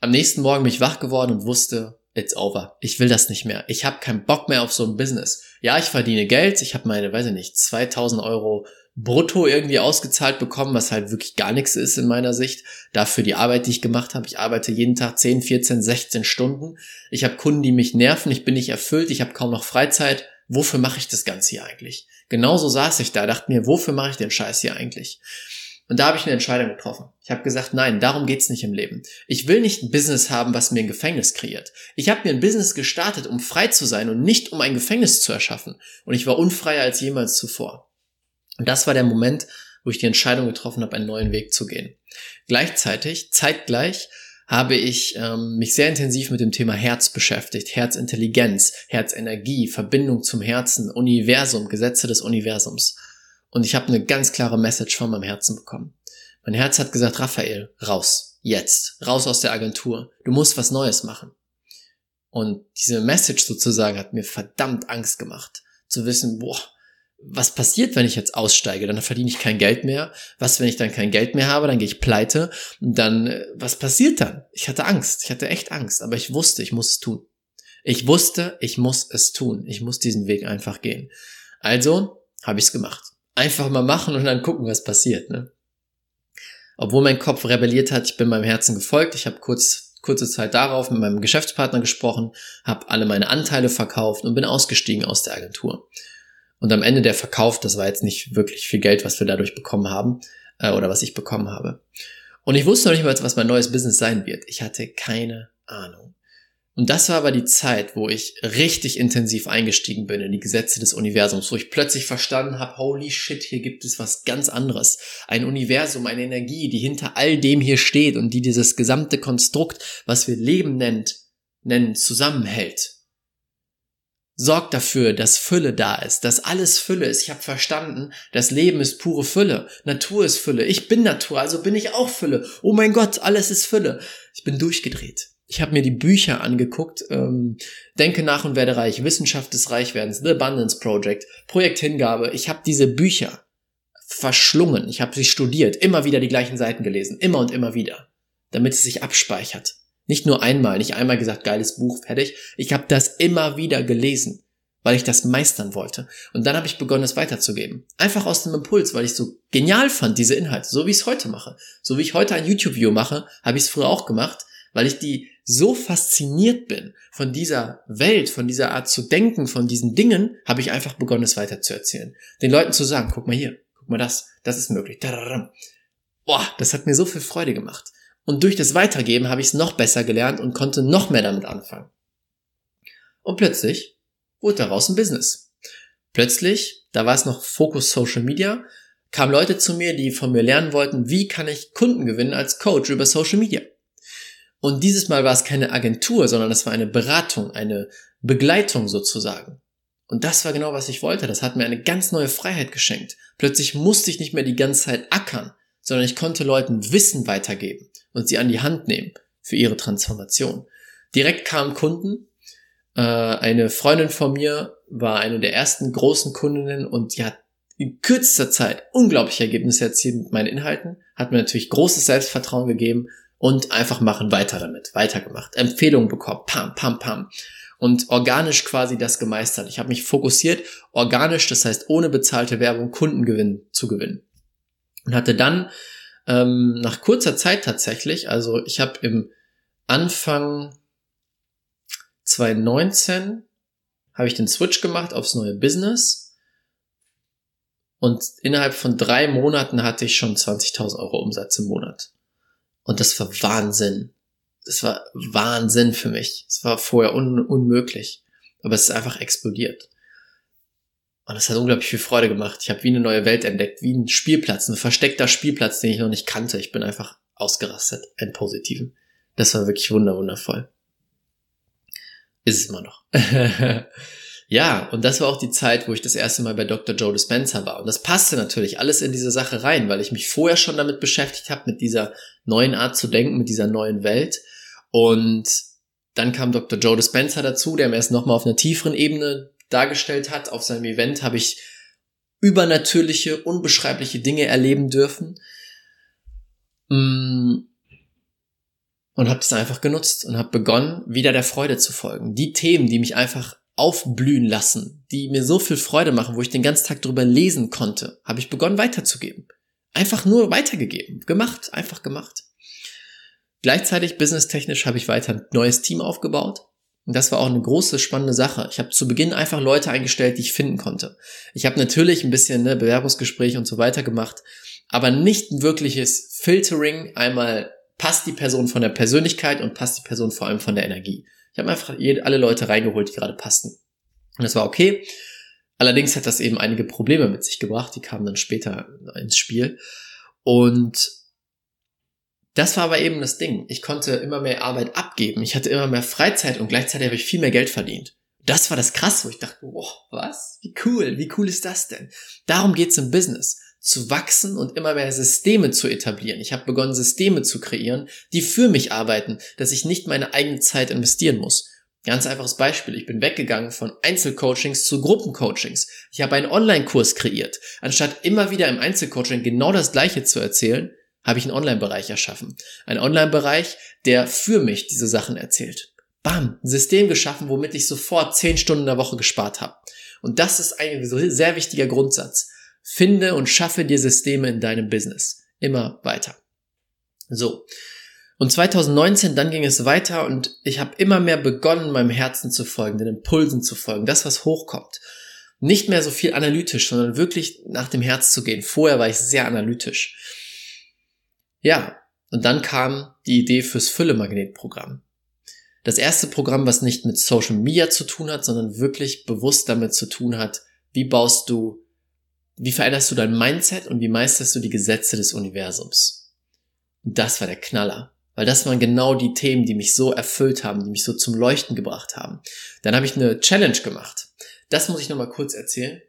am nächsten Morgen bin ich wach geworden und wusste, it's over. Ich will das nicht mehr. Ich habe keinen Bock mehr auf so ein Business. Ja, ich verdiene Geld. Ich habe meine, weiß ich nicht, 2000 Euro brutto irgendwie ausgezahlt bekommen, was halt wirklich gar nichts ist in meiner Sicht. Dafür die Arbeit, die ich gemacht habe. Ich arbeite jeden Tag 10, 14, 16 Stunden. Ich habe Kunden, die mich nerven. Ich bin nicht erfüllt. Ich habe kaum noch Freizeit. Wofür mache ich das Ganze hier eigentlich? Genauso saß ich da, dachte mir, wofür mache ich den Scheiß hier eigentlich? Und da habe ich eine Entscheidung getroffen. Ich habe gesagt, nein, darum geht's nicht im Leben. Ich will nicht ein Business haben, was mir ein Gefängnis kreiert. Ich habe mir ein Business gestartet, um frei zu sein und nicht um ein Gefängnis zu erschaffen. Und ich war unfreier als jemals zuvor. Und das war der Moment, wo ich die Entscheidung getroffen habe, einen neuen Weg zu gehen. Gleichzeitig, zeitgleich, habe ich ähm, mich sehr intensiv mit dem Thema Herz beschäftigt. Herzintelligenz, Herzenergie, Verbindung zum Herzen, Universum, Gesetze des Universums. Und ich habe eine ganz klare Message von meinem Herzen bekommen. Mein Herz hat gesagt, Raphael, raus, jetzt, raus aus der Agentur. Du musst was Neues machen. Und diese Message sozusagen hat mir verdammt Angst gemacht. Zu wissen, boah, was passiert, wenn ich jetzt aussteige? Dann verdiene ich kein Geld mehr. Was, wenn ich dann kein Geld mehr habe? Dann gehe ich pleite. Und dann, äh, was passiert dann? Ich hatte Angst. Ich hatte echt Angst. Aber ich wusste, ich muss es tun. Ich wusste, ich muss es tun. Ich muss diesen Weg einfach gehen. Also habe ich es gemacht einfach mal machen und dann gucken, was passiert. Ne? Obwohl mein Kopf rebelliert hat, ich bin meinem Herzen gefolgt. Ich habe kurz, kurze Zeit darauf mit meinem Geschäftspartner gesprochen, habe alle meine Anteile verkauft und bin ausgestiegen aus der Agentur. Und am Ende der Verkauf, das war jetzt nicht wirklich viel Geld, was wir dadurch bekommen haben äh, oder was ich bekommen habe. Und ich wusste noch nicht mal, was mein neues Business sein wird. Ich hatte keine Ahnung. Und das war aber die Zeit, wo ich richtig intensiv eingestiegen bin in die Gesetze des Universums, wo ich plötzlich verstanden habe, holy shit, hier gibt es was ganz anderes. Ein Universum, eine Energie, die hinter all dem hier steht und die dieses gesamte Konstrukt, was wir Leben nennt, nennen, zusammenhält. Sorgt dafür, dass Fülle da ist, dass alles Fülle ist. Ich habe verstanden, das Leben ist pure Fülle. Natur ist Fülle. Ich bin Natur, also bin ich auch Fülle. Oh mein Gott, alles ist Fülle. Ich bin durchgedreht. Ich habe mir die Bücher angeguckt. Ähm, Denke nach und werde reich, Wissenschaft des Reichwerdens, The Abundance Project, Projekt Hingabe. Ich habe diese Bücher verschlungen. Ich habe sie studiert, immer wieder die gleichen Seiten gelesen, immer und immer wieder, damit es sich abspeichert. Nicht nur einmal, nicht einmal gesagt, geiles Buch, fertig. Ich habe das immer wieder gelesen, weil ich das meistern wollte. Und dann habe ich begonnen, es weiterzugeben. Einfach aus dem Impuls, weil ich so genial fand, diese Inhalte, so wie ich es heute mache. So wie ich heute ein YouTube-Video mache, habe ich es früher auch gemacht, weil ich die so fasziniert bin von dieser Welt, von dieser Art zu denken, von diesen Dingen, habe ich einfach begonnen, es weiter zu erzählen. Den Leuten zu sagen, guck mal hier, guck mal das, das ist möglich. Boah, das hat mir so viel Freude gemacht. Und durch das Weitergeben habe ich es noch besser gelernt und konnte noch mehr damit anfangen. Und plötzlich wurde daraus ein Business. Plötzlich, da war es noch Fokus Social Media, kamen Leute zu mir, die von mir lernen wollten, wie kann ich Kunden gewinnen als Coach über Social Media. Und dieses Mal war es keine Agentur, sondern es war eine Beratung, eine Begleitung sozusagen. Und das war genau, was ich wollte. Das hat mir eine ganz neue Freiheit geschenkt. Plötzlich musste ich nicht mehr die ganze Zeit ackern, sondern ich konnte Leuten Wissen weitergeben und sie an die Hand nehmen für ihre Transformation. Direkt kamen Kunden. Äh, eine Freundin von mir war eine der ersten großen Kundinnen und die hat in kürzester Zeit unglaubliche Ergebnisse erzielt mit meinen Inhalten, hat mir natürlich großes Selbstvertrauen gegeben und einfach machen, weiter damit, weitergemacht, Empfehlungen bekommen, pam, pam, pam. Und organisch quasi das gemeistert. Ich habe mich fokussiert, organisch, das heißt ohne bezahlte Werbung Kundengewinn zu gewinnen. Und hatte dann ähm, nach kurzer Zeit tatsächlich, also ich habe im Anfang 2019 habe ich den Switch gemacht aufs neue Business und innerhalb von drei Monaten hatte ich schon 20.000 Euro Umsatz im Monat. Und das war Wahnsinn. Das war Wahnsinn für mich. Es war vorher un unmöglich. Aber es ist einfach explodiert. Und es hat unglaublich viel Freude gemacht. Ich habe wie eine neue Welt entdeckt, wie ein Spielplatz, ein versteckter Spielplatz, den ich noch nicht kannte. Ich bin einfach ausgerastet, ein positiven. Das war wirklich wunderwundervoll. Ist es immer noch. (laughs) ja, und das war auch die Zeit, wo ich das erste Mal bei Dr. Joe Dispenza war. Und das passte natürlich alles in diese Sache rein, weil ich mich vorher schon damit beschäftigt habe, mit dieser neuen Art zu denken, mit dieser neuen Welt. Und dann kam Dr. Joe Dispenza dazu, der mir erst nochmal auf einer tieferen Ebene dargestellt hat. Auf seinem Event habe ich übernatürliche, unbeschreibliche Dinge erleben dürfen. Mm. Und habe das einfach genutzt und habe begonnen, wieder der Freude zu folgen. Die Themen, die mich einfach aufblühen lassen, die mir so viel Freude machen, wo ich den ganzen Tag drüber lesen konnte, habe ich begonnen weiterzugeben. Einfach nur weitergegeben, gemacht, einfach gemacht. Gleichzeitig businesstechnisch habe ich weiter ein neues Team aufgebaut. Und das war auch eine große, spannende Sache. Ich habe zu Beginn einfach Leute eingestellt, die ich finden konnte. Ich habe natürlich ein bisschen ne, Bewerbungsgespräch und so weiter gemacht, aber nicht ein wirkliches Filtering. Einmal passt die Person von der Persönlichkeit und passt die Person vor allem von der Energie. Ich habe einfach alle Leute reingeholt, die gerade passten. Und das war okay. Allerdings hat das eben einige Probleme mit sich gebracht, die kamen dann später ins Spiel. Und das war aber eben das Ding. Ich konnte immer mehr Arbeit abgeben. Ich hatte immer mehr Freizeit und gleichzeitig habe ich viel mehr Geld verdient. Das war das Krasse, wo ich dachte, boah, was? Wie cool, wie cool ist das denn? Darum geht's im Business. Zu wachsen und immer mehr Systeme zu etablieren. Ich habe begonnen, Systeme zu kreieren, die für mich arbeiten, dass ich nicht meine eigene Zeit investieren muss. Ganz einfaches Beispiel. Ich bin weggegangen von Einzelcoachings zu Gruppencoachings. Ich habe einen Online-Kurs kreiert. Anstatt immer wieder im Einzelcoaching genau das Gleiche zu erzählen, habe ich einen Online-Bereich erschaffen. Ein Online-Bereich, der für mich diese Sachen erzählt. Bam, ein System geschaffen, womit ich sofort zehn Stunden in der Woche gespart habe. Und das ist ein sehr wichtiger Grundsatz. Finde und schaffe dir Systeme in deinem Business. Immer weiter. So. Und 2019, dann ging es weiter und ich habe immer mehr begonnen, meinem Herzen zu folgen, den Impulsen zu folgen, das, was hochkommt. Nicht mehr so viel analytisch, sondern wirklich nach dem Herz zu gehen. Vorher war ich sehr analytisch. Ja, und dann kam die Idee fürs Fülle-Magnet-Programm. Das erste Programm, was nicht mit Social Media zu tun hat, sondern wirklich bewusst damit zu tun hat, wie baust du, wie veränderst du dein Mindset und wie meisterst du die Gesetze des Universums. Und das war der Knaller. Weil das waren genau die Themen, die mich so erfüllt haben, die mich so zum Leuchten gebracht haben. Dann habe ich eine Challenge gemacht. Das muss ich nochmal kurz erzählen.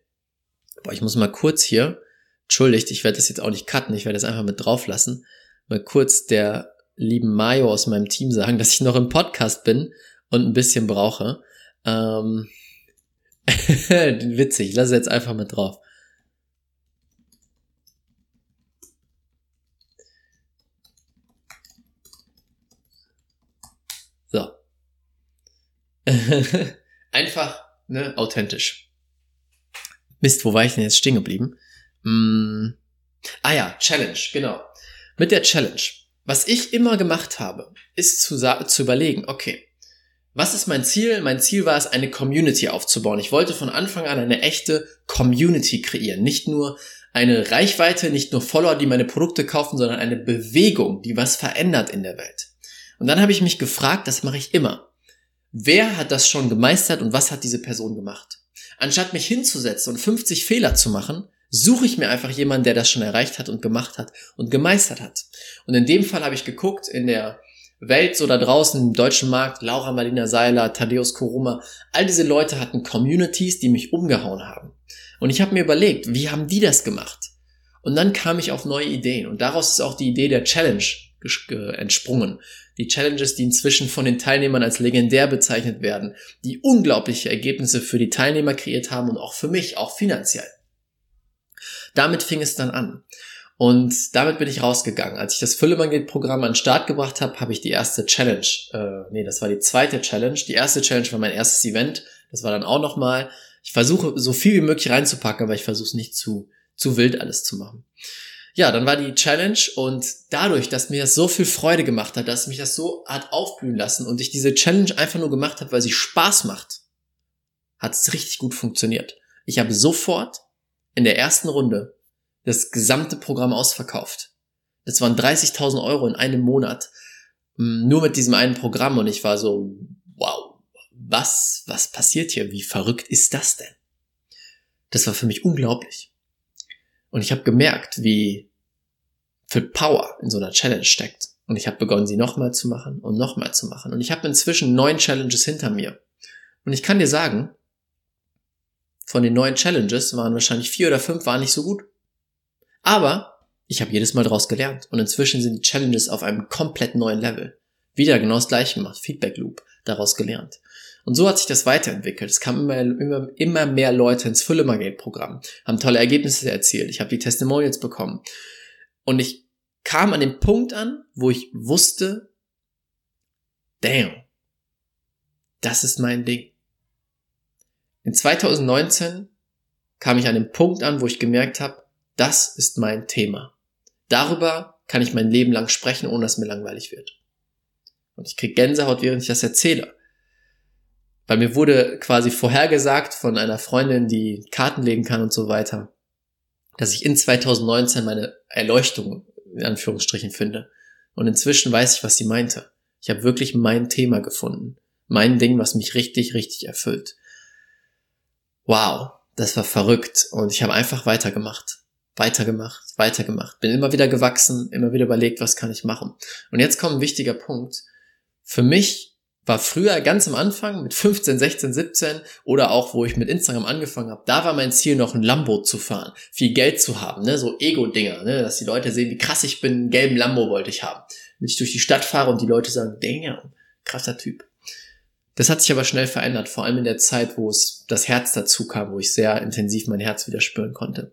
Boah, ich muss mal kurz hier, entschuldigt, ich werde das jetzt auch nicht cutten, ich werde das einfach mit drauf lassen mal kurz der lieben Mayo aus meinem Team sagen, dass ich noch im Podcast bin und ein bisschen brauche. Ähm, (laughs) witzig, ich lasse jetzt einfach mit drauf. So. (laughs) einfach, ne, authentisch. Mist, wo war ich denn jetzt stehen geblieben? Mm. Ah ja, Challenge, genau. Mit der Challenge. Was ich immer gemacht habe, ist zu, zu überlegen, okay, was ist mein Ziel? Mein Ziel war es, eine Community aufzubauen. Ich wollte von Anfang an eine echte Community kreieren. Nicht nur eine Reichweite, nicht nur Follower, die meine Produkte kaufen, sondern eine Bewegung, die was verändert in der Welt. Und dann habe ich mich gefragt, das mache ich immer. Wer hat das schon gemeistert und was hat diese Person gemacht? Anstatt mich hinzusetzen und 50 Fehler zu machen, suche ich mir einfach jemanden, der das schon erreicht hat und gemacht hat und gemeistert hat. Und in dem Fall habe ich geguckt, in der Welt so da draußen im deutschen Markt, Laura Marlina Seiler, Thaddeus Koruma, all diese Leute hatten Communities, die mich umgehauen haben. Und ich habe mir überlegt, wie haben die das gemacht? Und dann kam ich auf neue Ideen und daraus ist auch die Idee der Challenge entsprungen. Die Challenges, die inzwischen von den Teilnehmern als legendär bezeichnet werden, die unglaubliche Ergebnisse für die Teilnehmer kreiert haben und auch für mich, auch finanziell. Damit fing es dann an. Und damit bin ich rausgegangen. Als ich das Füllemagnet-Programm an den Start gebracht habe, habe ich die erste Challenge, äh, nee, das war die zweite Challenge. Die erste Challenge war mein erstes Event. Das war dann auch nochmal. Ich versuche so viel wie möglich reinzupacken, aber ich versuche es nicht zu, zu wild alles zu machen. Ja, dann war die Challenge und dadurch, dass mir das so viel Freude gemacht hat, dass mich das so hat aufblühen lassen und ich diese Challenge einfach nur gemacht habe, weil sie Spaß macht, hat es richtig gut funktioniert. Ich habe sofort in der ersten Runde das gesamte Programm ausverkauft. Das waren 30.000 Euro in einem Monat. Mm, nur mit diesem einen Programm und ich war so, wow, was, was passiert hier? Wie verrückt ist das denn? Das war für mich unglaublich. Und ich habe gemerkt, wie viel Power in so einer Challenge steckt. Und ich habe begonnen, sie nochmal zu machen und nochmal zu machen. Und ich habe inzwischen neun Challenges hinter mir. Und ich kann dir sagen, von den neuen Challenges waren wahrscheinlich vier oder fünf, waren nicht so gut. Aber ich habe jedes Mal daraus gelernt und inzwischen sind die Challenges auf einem komplett neuen Level. Wieder genau das gleiche gemacht, Feedback Loop, daraus gelernt. Und so hat sich das weiterentwickelt. Es kamen immer, immer, immer mehr Leute ins Füllemagate-Programm, haben tolle Ergebnisse erzielt. Ich habe die Testimonials bekommen. Und ich kam an den Punkt an, wo ich wusste, damn, das ist mein Ding. In 2019 kam ich an den Punkt an, wo ich gemerkt habe, das ist mein Thema. Darüber kann ich mein Leben lang sprechen, ohne dass mir langweilig wird. Und ich krieg Gänsehaut, während ich das erzähle. Weil mir wurde quasi vorhergesagt von einer Freundin, die Karten legen kann und so weiter, dass ich in 2019 meine Erleuchtung in Anführungsstrichen finde. Und inzwischen weiß ich, was sie meinte. Ich habe wirklich mein Thema gefunden. Mein Ding, was mich richtig, richtig erfüllt wow, das war verrückt. Und ich habe einfach weitergemacht, weitergemacht, weitergemacht. Bin immer wieder gewachsen, immer wieder überlegt, was kann ich machen. Und jetzt kommt ein wichtiger Punkt. Für mich war früher ganz am Anfang mit 15, 16, 17 oder auch wo ich mit Instagram angefangen habe, da war mein Ziel noch ein Lambo zu fahren, viel Geld zu haben, ne, so Ego-Dinger, ne, dass die Leute sehen, wie krass ich bin, einen gelben Lambo wollte ich haben. Wenn ich durch die Stadt fahre und die Leute sagen, damn, krasser Typ. Das hat sich aber schnell verändert, vor allem in der Zeit, wo es das Herz dazu kam, wo ich sehr intensiv mein Herz wieder spüren konnte.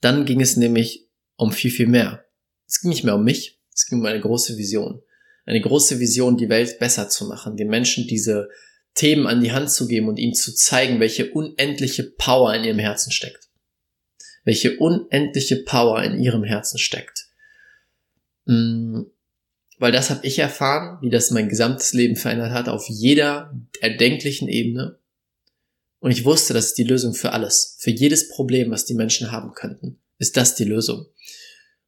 Dann ging es nämlich um viel, viel mehr. Es ging nicht mehr um mich, es ging um eine große Vision. Eine große Vision, die Welt besser zu machen, den Menschen diese Themen an die Hand zu geben und ihnen zu zeigen, welche unendliche Power in ihrem Herzen steckt. Welche unendliche Power in ihrem Herzen steckt. Mm, weil das habe ich erfahren, wie das mein gesamtes Leben verändert hat, auf jeder erdenklichen Ebene. Und ich wusste, das ist die Lösung für alles, für jedes Problem, was die Menschen haben könnten, ist das die Lösung.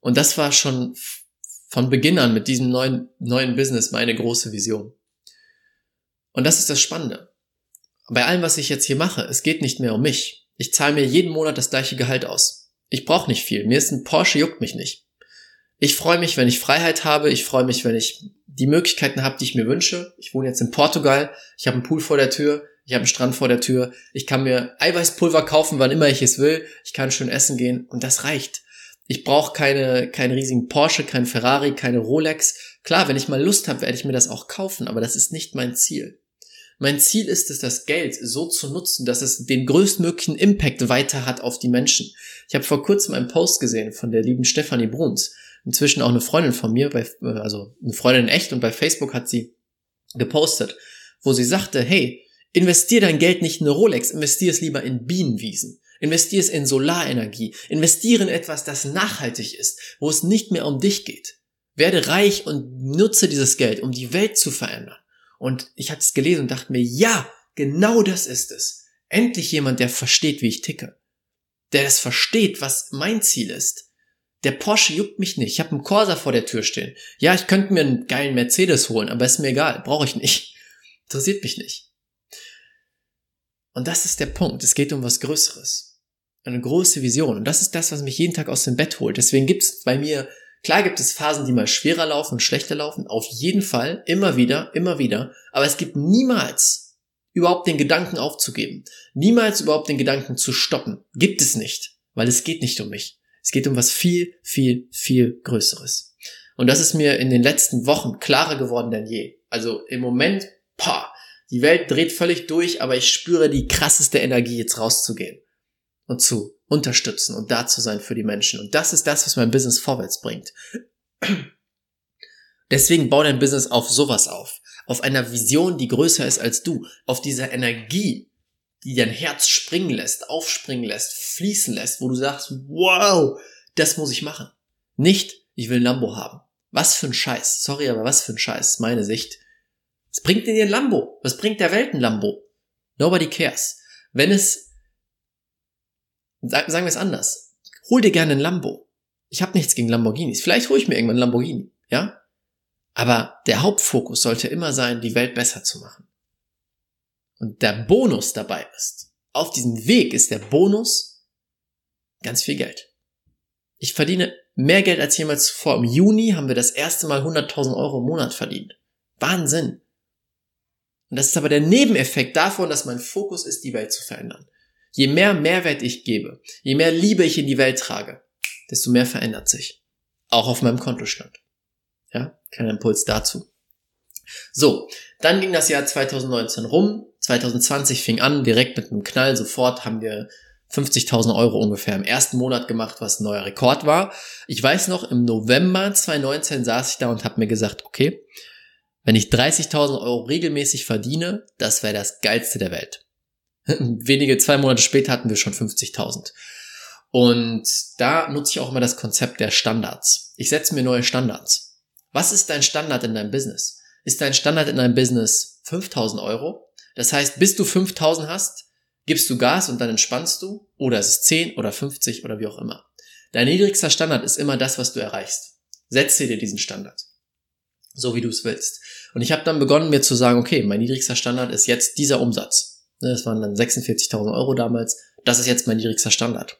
Und das war schon von Beginn an mit diesem neuen, neuen Business meine große Vision. Und das ist das Spannende. Bei allem, was ich jetzt hier mache, es geht nicht mehr um mich. Ich zahle mir jeden Monat das gleiche Gehalt aus. Ich brauche nicht viel. Mir ist ein Porsche juckt mich nicht. Ich freue mich, wenn ich Freiheit habe. Ich freue mich, wenn ich die Möglichkeiten habe, die ich mir wünsche. Ich wohne jetzt in Portugal. Ich habe einen Pool vor der Tür. Ich habe einen Strand vor der Tür. Ich kann mir Eiweißpulver kaufen, wann immer ich es will. Ich kann schön essen gehen und das reicht. Ich brauche keine keinen riesigen Porsche, kein Ferrari, keine Rolex. Klar, wenn ich mal Lust habe, werde ich mir das auch kaufen, aber das ist nicht mein Ziel. Mein Ziel ist es, das Geld so zu nutzen, dass es den größtmöglichen Impact weiter hat auf die Menschen. Ich habe vor kurzem einen Post gesehen von der lieben Stefanie Bruns inzwischen auch eine Freundin von mir, bei, also eine Freundin in echt und bei Facebook hat sie gepostet, wo sie sagte, hey, investier dein Geld nicht in eine Rolex, investier es lieber in Bienenwiesen. Investier es in Solarenergie. Investiere in etwas, das nachhaltig ist, wo es nicht mehr um dich geht. Werde reich und nutze dieses Geld, um die Welt zu verändern. Und ich hatte es gelesen und dachte mir, ja, genau das ist es. Endlich jemand, der versteht, wie ich ticke. Der es versteht, was mein Ziel ist. Der Porsche juckt mich nicht. Ich habe einen Corsa vor der Tür stehen. Ja, ich könnte mir einen geilen Mercedes holen, aber ist mir egal. Brauche ich nicht. Interessiert mich nicht. Und das ist der Punkt. Es geht um was Größeres. Eine große Vision. Und das ist das, was mich jeden Tag aus dem Bett holt. Deswegen gibt es bei mir, klar gibt es Phasen, die mal schwerer laufen und schlechter laufen. Auf jeden Fall. Immer wieder, immer wieder. Aber es gibt niemals überhaupt den Gedanken aufzugeben. Niemals überhaupt den Gedanken zu stoppen. Gibt es nicht. Weil es geht nicht um mich. Es geht um was viel, viel, viel Größeres. Und das ist mir in den letzten Wochen klarer geworden denn je. Also im Moment, pah, die Welt dreht völlig durch, aber ich spüre die krasseste Energie, jetzt rauszugehen und zu unterstützen und da zu sein für die Menschen. Und das ist das, was mein Business vorwärts bringt. (clears throat) Deswegen bau dein Business auf sowas auf. Auf einer Vision, die größer ist als du. Auf dieser Energie, die dein Herz springen lässt, aufspringen lässt, fließen lässt, wo du sagst, wow, das muss ich machen. Nicht, ich will ein Lambo haben. Was für ein Scheiß. Sorry, aber was für ein Scheiß, meine Sicht. Was bringt denn dir ein Lambo? Was bringt der Welt ein Lambo? Nobody cares. Wenn es, sagen wir es anders, hol dir gerne ein Lambo. Ich habe nichts gegen Lamborghinis. Vielleicht hole ich mir irgendwann Lamborghini, ja? Aber der Hauptfokus sollte immer sein, die Welt besser zu machen und der Bonus dabei ist, auf diesem Weg ist der Bonus ganz viel Geld. Ich verdiene mehr Geld als jemals zuvor. Im Juni haben wir das erste Mal 100.000 Euro im Monat verdient. Wahnsinn. Und das ist aber der Nebeneffekt davon, dass mein Fokus ist, die Welt zu verändern. Je mehr Mehrwert ich gebe, je mehr Liebe ich in die Welt trage, desto mehr verändert sich. Auch auf meinem Kontostand. Ja, kein Impuls dazu. So, dann ging das Jahr 2019 rum. 2020 fing an, direkt mit einem Knall. Sofort haben wir 50.000 Euro ungefähr im ersten Monat gemacht, was ein neuer Rekord war. Ich weiß noch, im November 2019 saß ich da und habe mir gesagt, okay, wenn ich 30.000 Euro regelmäßig verdiene, das wäre das geilste der Welt. (laughs) Wenige zwei Monate später hatten wir schon 50.000. Und da nutze ich auch immer das Konzept der Standards. Ich setze mir neue Standards. Was ist dein Standard in deinem Business? Ist dein Standard in deinem Business 5000 Euro? Das heißt, bis du 5000 hast, gibst du Gas und dann entspannst du? Oder ist es 10 oder 50 oder wie auch immer? Dein niedrigster Standard ist immer das, was du erreichst. Setze dir diesen Standard. So wie du es willst. Und ich habe dann begonnen, mir zu sagen, okay, mein niedrigster Standard ist jetzt dieser Umsatz. Ne, das waren dann 46.000 Euro damals. Das ist jetzt mein niedrigster Standard.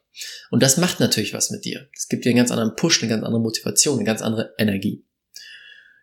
Und das macht natürlich was mit dir. Es gibt dir einen ganz anderen Push, eine ganz andere Motivation, eine ganz andere Energie.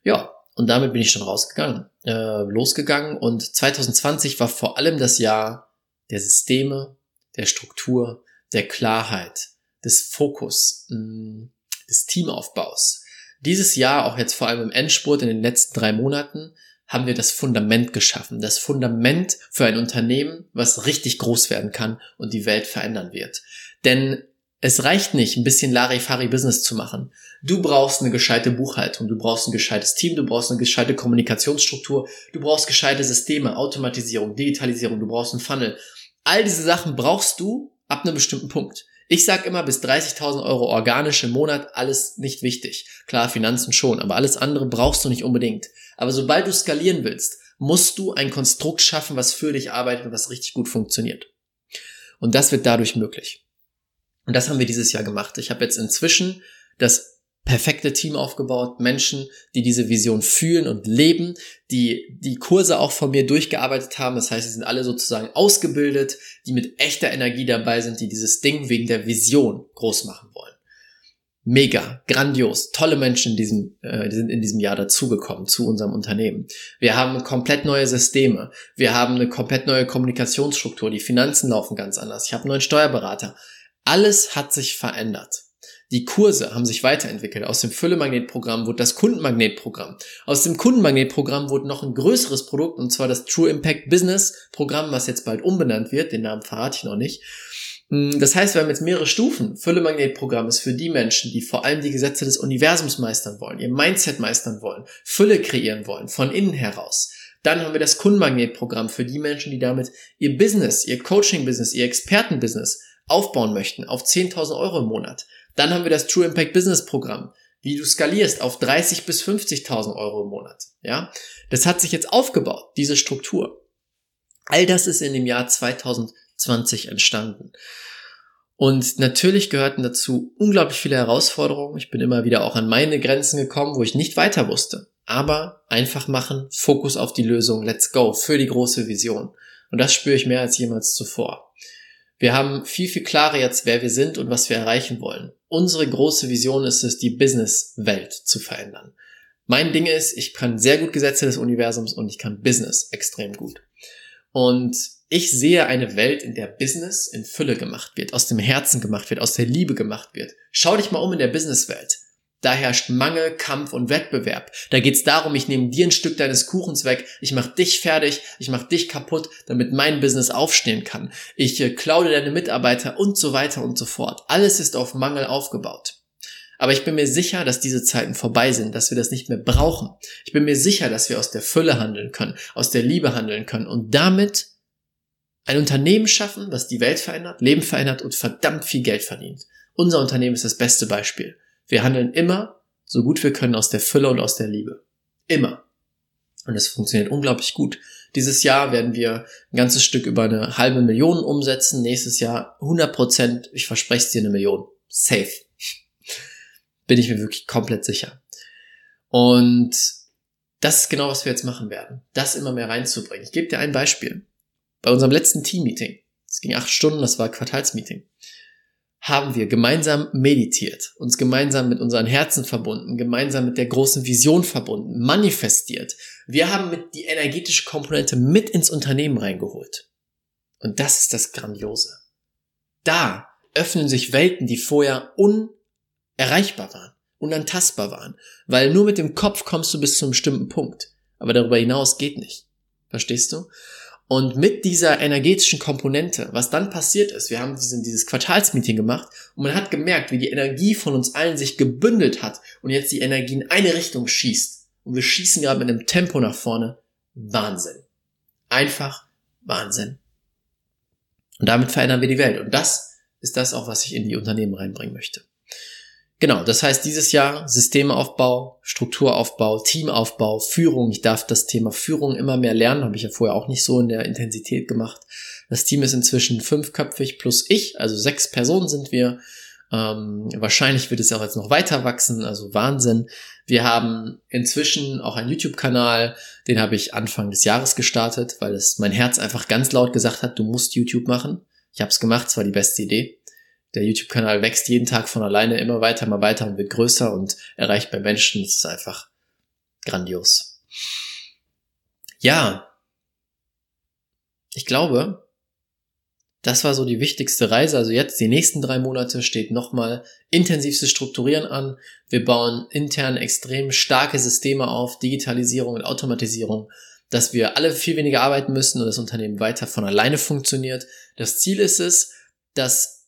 Ja, und damit bin ich schon rausgegangen, äh, losgegangen. Und 2020 war vor allem das Jahr der Systeme, der Struktur, der Klarheit, des Fokus, mh, mm, des Teamaufbaus. Dieses Jahr, auch jetzt vor allem im Endspurt in den letzten drei Monaten, haben wir das Fundament geschaffen. Das Fundament für ein Unternehmen, was richtig groß werden kann und die Welt verändern wird. Denn es reicht nicht, ein bisschen Larifari-Business zu machen. Du brauchst eine gescheite Buchhaltung, du brauchst ein gescheites Team, du brauchst eine gescheite Kommunikationsstruktur, du brauchst gescheite Systeme, Automatisierung, Digitalisierung, du brauchst einen Funnel. All diese Sachen brauchst du ab einem bestimmten Punkt. Ich sag immer, bis 30.000 Euro organisch im Monat, alles nicht wichtig. Klar, Finanzen schon, aber alles andere brauchst du nicht unbedingt. Aber sobald du skalieren willst, musst du ein Konstrukt schaffen, was für dich arbeitet und was richtig gut funktioniert. Und das wird dadurch möglich. Und das haben wir dieses Jahr gemacht. Ich habe jetzt inzwischen das perfekte Team aufgebaut, Menschen, die diese Vision fühlen und leben, die die Kurse auch von mir durchgearbeitet haben. Das heißt, sie sind alle sozusagen ausgebildet, die mit echter Energie dabei sind, die dieses Ding wegen der Vision groß machen wollen. Mega, grandios, tolle Menschen in diesem, äh, die sind in diesem Jahr dazugekommen zu unserem Unternehmen. Wir haben komplett neue Systeme, wir haben eine komplett neue Kommunikationsstruktur, die Finanzen laufen ganz anders. Ich habe einen neuen Steuerberater. Alles hat sich verändert. Die Kurse haben sich weiterentwickelt. Aus dem Fülle-Magnet-Programm wurde das Kundenmagnet-Programm. Aus dem Kundenmagnet-Programm wurde noch ein größeres Produkt, und zwar das True Impact Business-Programm, was jetzt bald umbenannt wird. Den Namen verrate ich noch nicht. Hm, das heißt, wir haben jetzt mehrere Stufen. Fülle-Magnet-Programm ist für die Menschen, die vor allem die Gesetze des Universums meistern wollen, ihr Mindset meistern wollen, Fülle kreieren wollen, von innen heraus. Dann haben wir das Kundenmagnet-Programm für die Menschen, die damit ihr Business, ihr Coaching-Business, ihr Experten-Business aufbauen möchten auf 10.000 Euro im Monat. Dann haben wir das True Impact Business Programm, wie du skalierst auf 30 bis 50.000 Euro im Monat. Ja, das hat sich jetzt aufgebaut, diese Struktur. All das ist in dem Jahr 2020 entstanden. Und natürlich gehörten dazu unglaublich viele Herausforderungen. Ich bin immer wieder auch an meine Grenzen gekommen, wo ich nicht weiter wusste. Aber einfach machen, Fokus auf die Lösung, let's go, für die große Vision. Und das spüre ich mehr als jemals zuvor. Wir haben viel, viel klarer jetzt, wer wir sind und was wir erreichen wollen. Unsere große Vision ist es, die Business-Welt zu verändern. Mein Ding ist, ich kann sehr gut Gesetze des Universums und ich kann Business extrem gut. Und ich sehe eine Welt, in der Business in Fülle gemacht wird, aus dem Herzen gemacht wird, aus der Liebe gemacht wird. Schau dich mal um in der Businesswelt. Da herrscht Mangel, Kampf und Wettbewerb. Da geht's darum, ich nehme dir ein Stück deines Kuchens weg, ich mach dich fertig, ich mach dich kaputt, damit mein Business aufstehen kann. Ich äh, klaue deine Mitarbeiter und so weiter und so fort. Alles ist auf Mangel aufgebaut. Aber ich bin mir sicher, dass diese Zeiten vorbei sind, dass wir das nicht mehr brauchen. Ich bin mir sicher, dass wir aus der Fülle handeln können, aus der Liebe handeln können und damit ein Unternehmen schaffen, was die Welt verändert, Leben verändert und verdammt viel Geld verdient. Unser Unternehmen ist das beste Beispiel. Wir handeln immer so gut wir können aus der Fülle und aus der Liebe. Immer. Und es funktioniert unglaublich gut. Dieses Jahr werden wir ein ganzes Stück über eine halbe Million umsetzen. Nächstes Jahr 100 Prozent. Ich verspreche es dir eine Million. Safe. (laughs) Bin ich mir wirklich komplett sicher. Und das ist genau, was wir jetzt machen werden. Das immer mehr reinzubringen. Ich gebe dir ein Beispiel. Bei unserem letzten Team-Meeting. Es ging acht Stunden, das war Quartalsmeeting haben wir gemeinsam meditiert, uns gemeinsam mit unseren Herzen verbunden, gemeinsam mit der großen Vision verbunden, manifestiert. Wir haben mit die energetische Komponente mit ins Unternehmen reingeholt. Und das ist das Grandiose. Da öffnen sich Welten, die vorher unerreichbar waren, unantastbar waren, weil nur mit dem Kopf kommst du bis zu einem bestimmten Punkt. Aber darüber hinaus geht nicht. Verstehst du? Und mit dieser energetischen Komponente, was dann passiert ist, wir haben diesen, dieses Quartalsmeeting gemacht und man hat gemerkt, wie die Energie von uns allen sich gebündelt hat und jetzt die Energie in eine Richtung schießt. Und wir schießen gerade mit einem Tempo nach vorne. Wahnsinn. Einfach Wahnsinn. Und damit verändern wir die Welt. Und das ist das auch, was ich in die Unternehmen reinbringen möchte. Genau, das heißt dieses Jahr Systemaufbau, Strukturaufbau, Teamaufbau, Führung. Ich darf das Thema Führung immer mehr lernen, habe ich ja vorher auch nicht so in der Intensität gemacht. Das Team ist inzwischen fünfköpfig plus ich, also sechs Personen sind wir. Ähm, wahrscheinlich wird es auch jetzt noch weiter wachsen, also Wahnsinn. Wir haben inzwischen auch einen YouTube-Kanal, den habe ich Anfang des Jahres gestartet, weil es mein Herz einfach ganz laut gesagt hat, du musst YouTube machen. Ich habe es gemacht, es war die beste Idee. Der YouTube-Kanal wächst jeden Tag von alleine immer weiter, mal weiter und wird größer und erreicht bei Menschen. Das ist einfach grandios. Ja. Ich glaube, das war so die wichtigste Reise. Also jetzt die nächsten drei Monate steht nochmal intensivstes Strukturieren an. Wir bauen intern extrem starke Systeme auf, Digitalisierung und Automatisierung, dass wir alle viel weniger arbeiten müssen und das Unternehmen weiter von alleine funktioniert. Das Ziel ist es, dass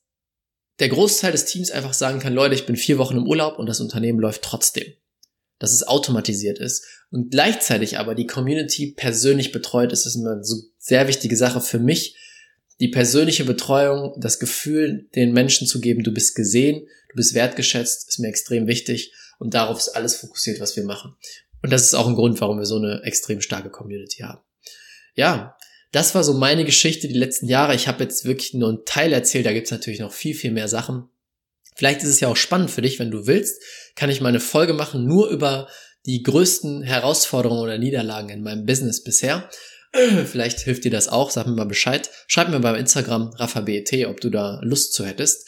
der Großteil des Teams einfach sagen kann, Leute, ich bin vier Wochen im Urlaub und das Unternehmen läuft trotzdem. Dass es automatisiert ist und gleichzeitig aber die Community persönlich betreut ist, ist eine sehr wichtige Sache für mich. Die persönliche Betreuung, das Gefühl, den Menschen zu geben, du bist gesehen, du bist wertgeschätzt, ist mir extrem wichtig und darauf ist alles fokussiert, was wir machen. Und das ist auch ein Grund, warum wir so eine extrem starke Community haben. Ja, das war so meine Geschichte die letzten Jahre. Ich habe jetzt wirklich nur einen Teil erzählt, da gibt's natürlich noch viel, viel mehr Sachen. Vielleicht ist es ja auch spannend für dich, wenn du willst, kann ich mal eine Folge machen, nur über die größten Herausforderungen oder Niederlagen in meinem Business bisher. (clears throat) Vielleicht hilft dir das auch, sag mir mal Bescheid. Schreib mir beim Instagram RaffaBET, ob du da Lust zu hättest.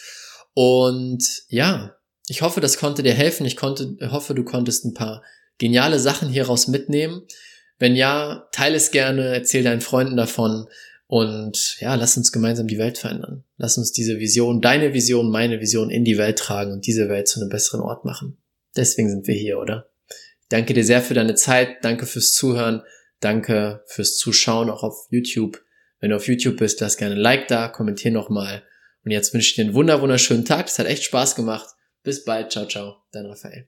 Und ja, ich hoffe, das konnte dir helfen. Ich konnte, hoffe, du konntest ein paar geniale Sachen hieraus mitnehmen. Wenn ja, teile es gerne, erzähl deinen Freunden davon und ja, lass uns gemeinsam die Welt verändern. Lass uns diese Vision, deine Vision, meine Vision in die Welt tragen und diese Welt zu einem besseren Ort machen. Deswegen sind wir hier, oder? danke dir sehr für deine Zeit, danke fürs Zuhören, danke fürs Zuschauen auch auf YouTube. Wenn du auf YouTube bist, lass gerne ein Like da, kommentier nochmal. Und jetzt wünsche ich dir einen wunder wunderschönen Tag. Es hat echt Spaß gemacht. Bis bald. Ciao, ciao. Dein Raphael.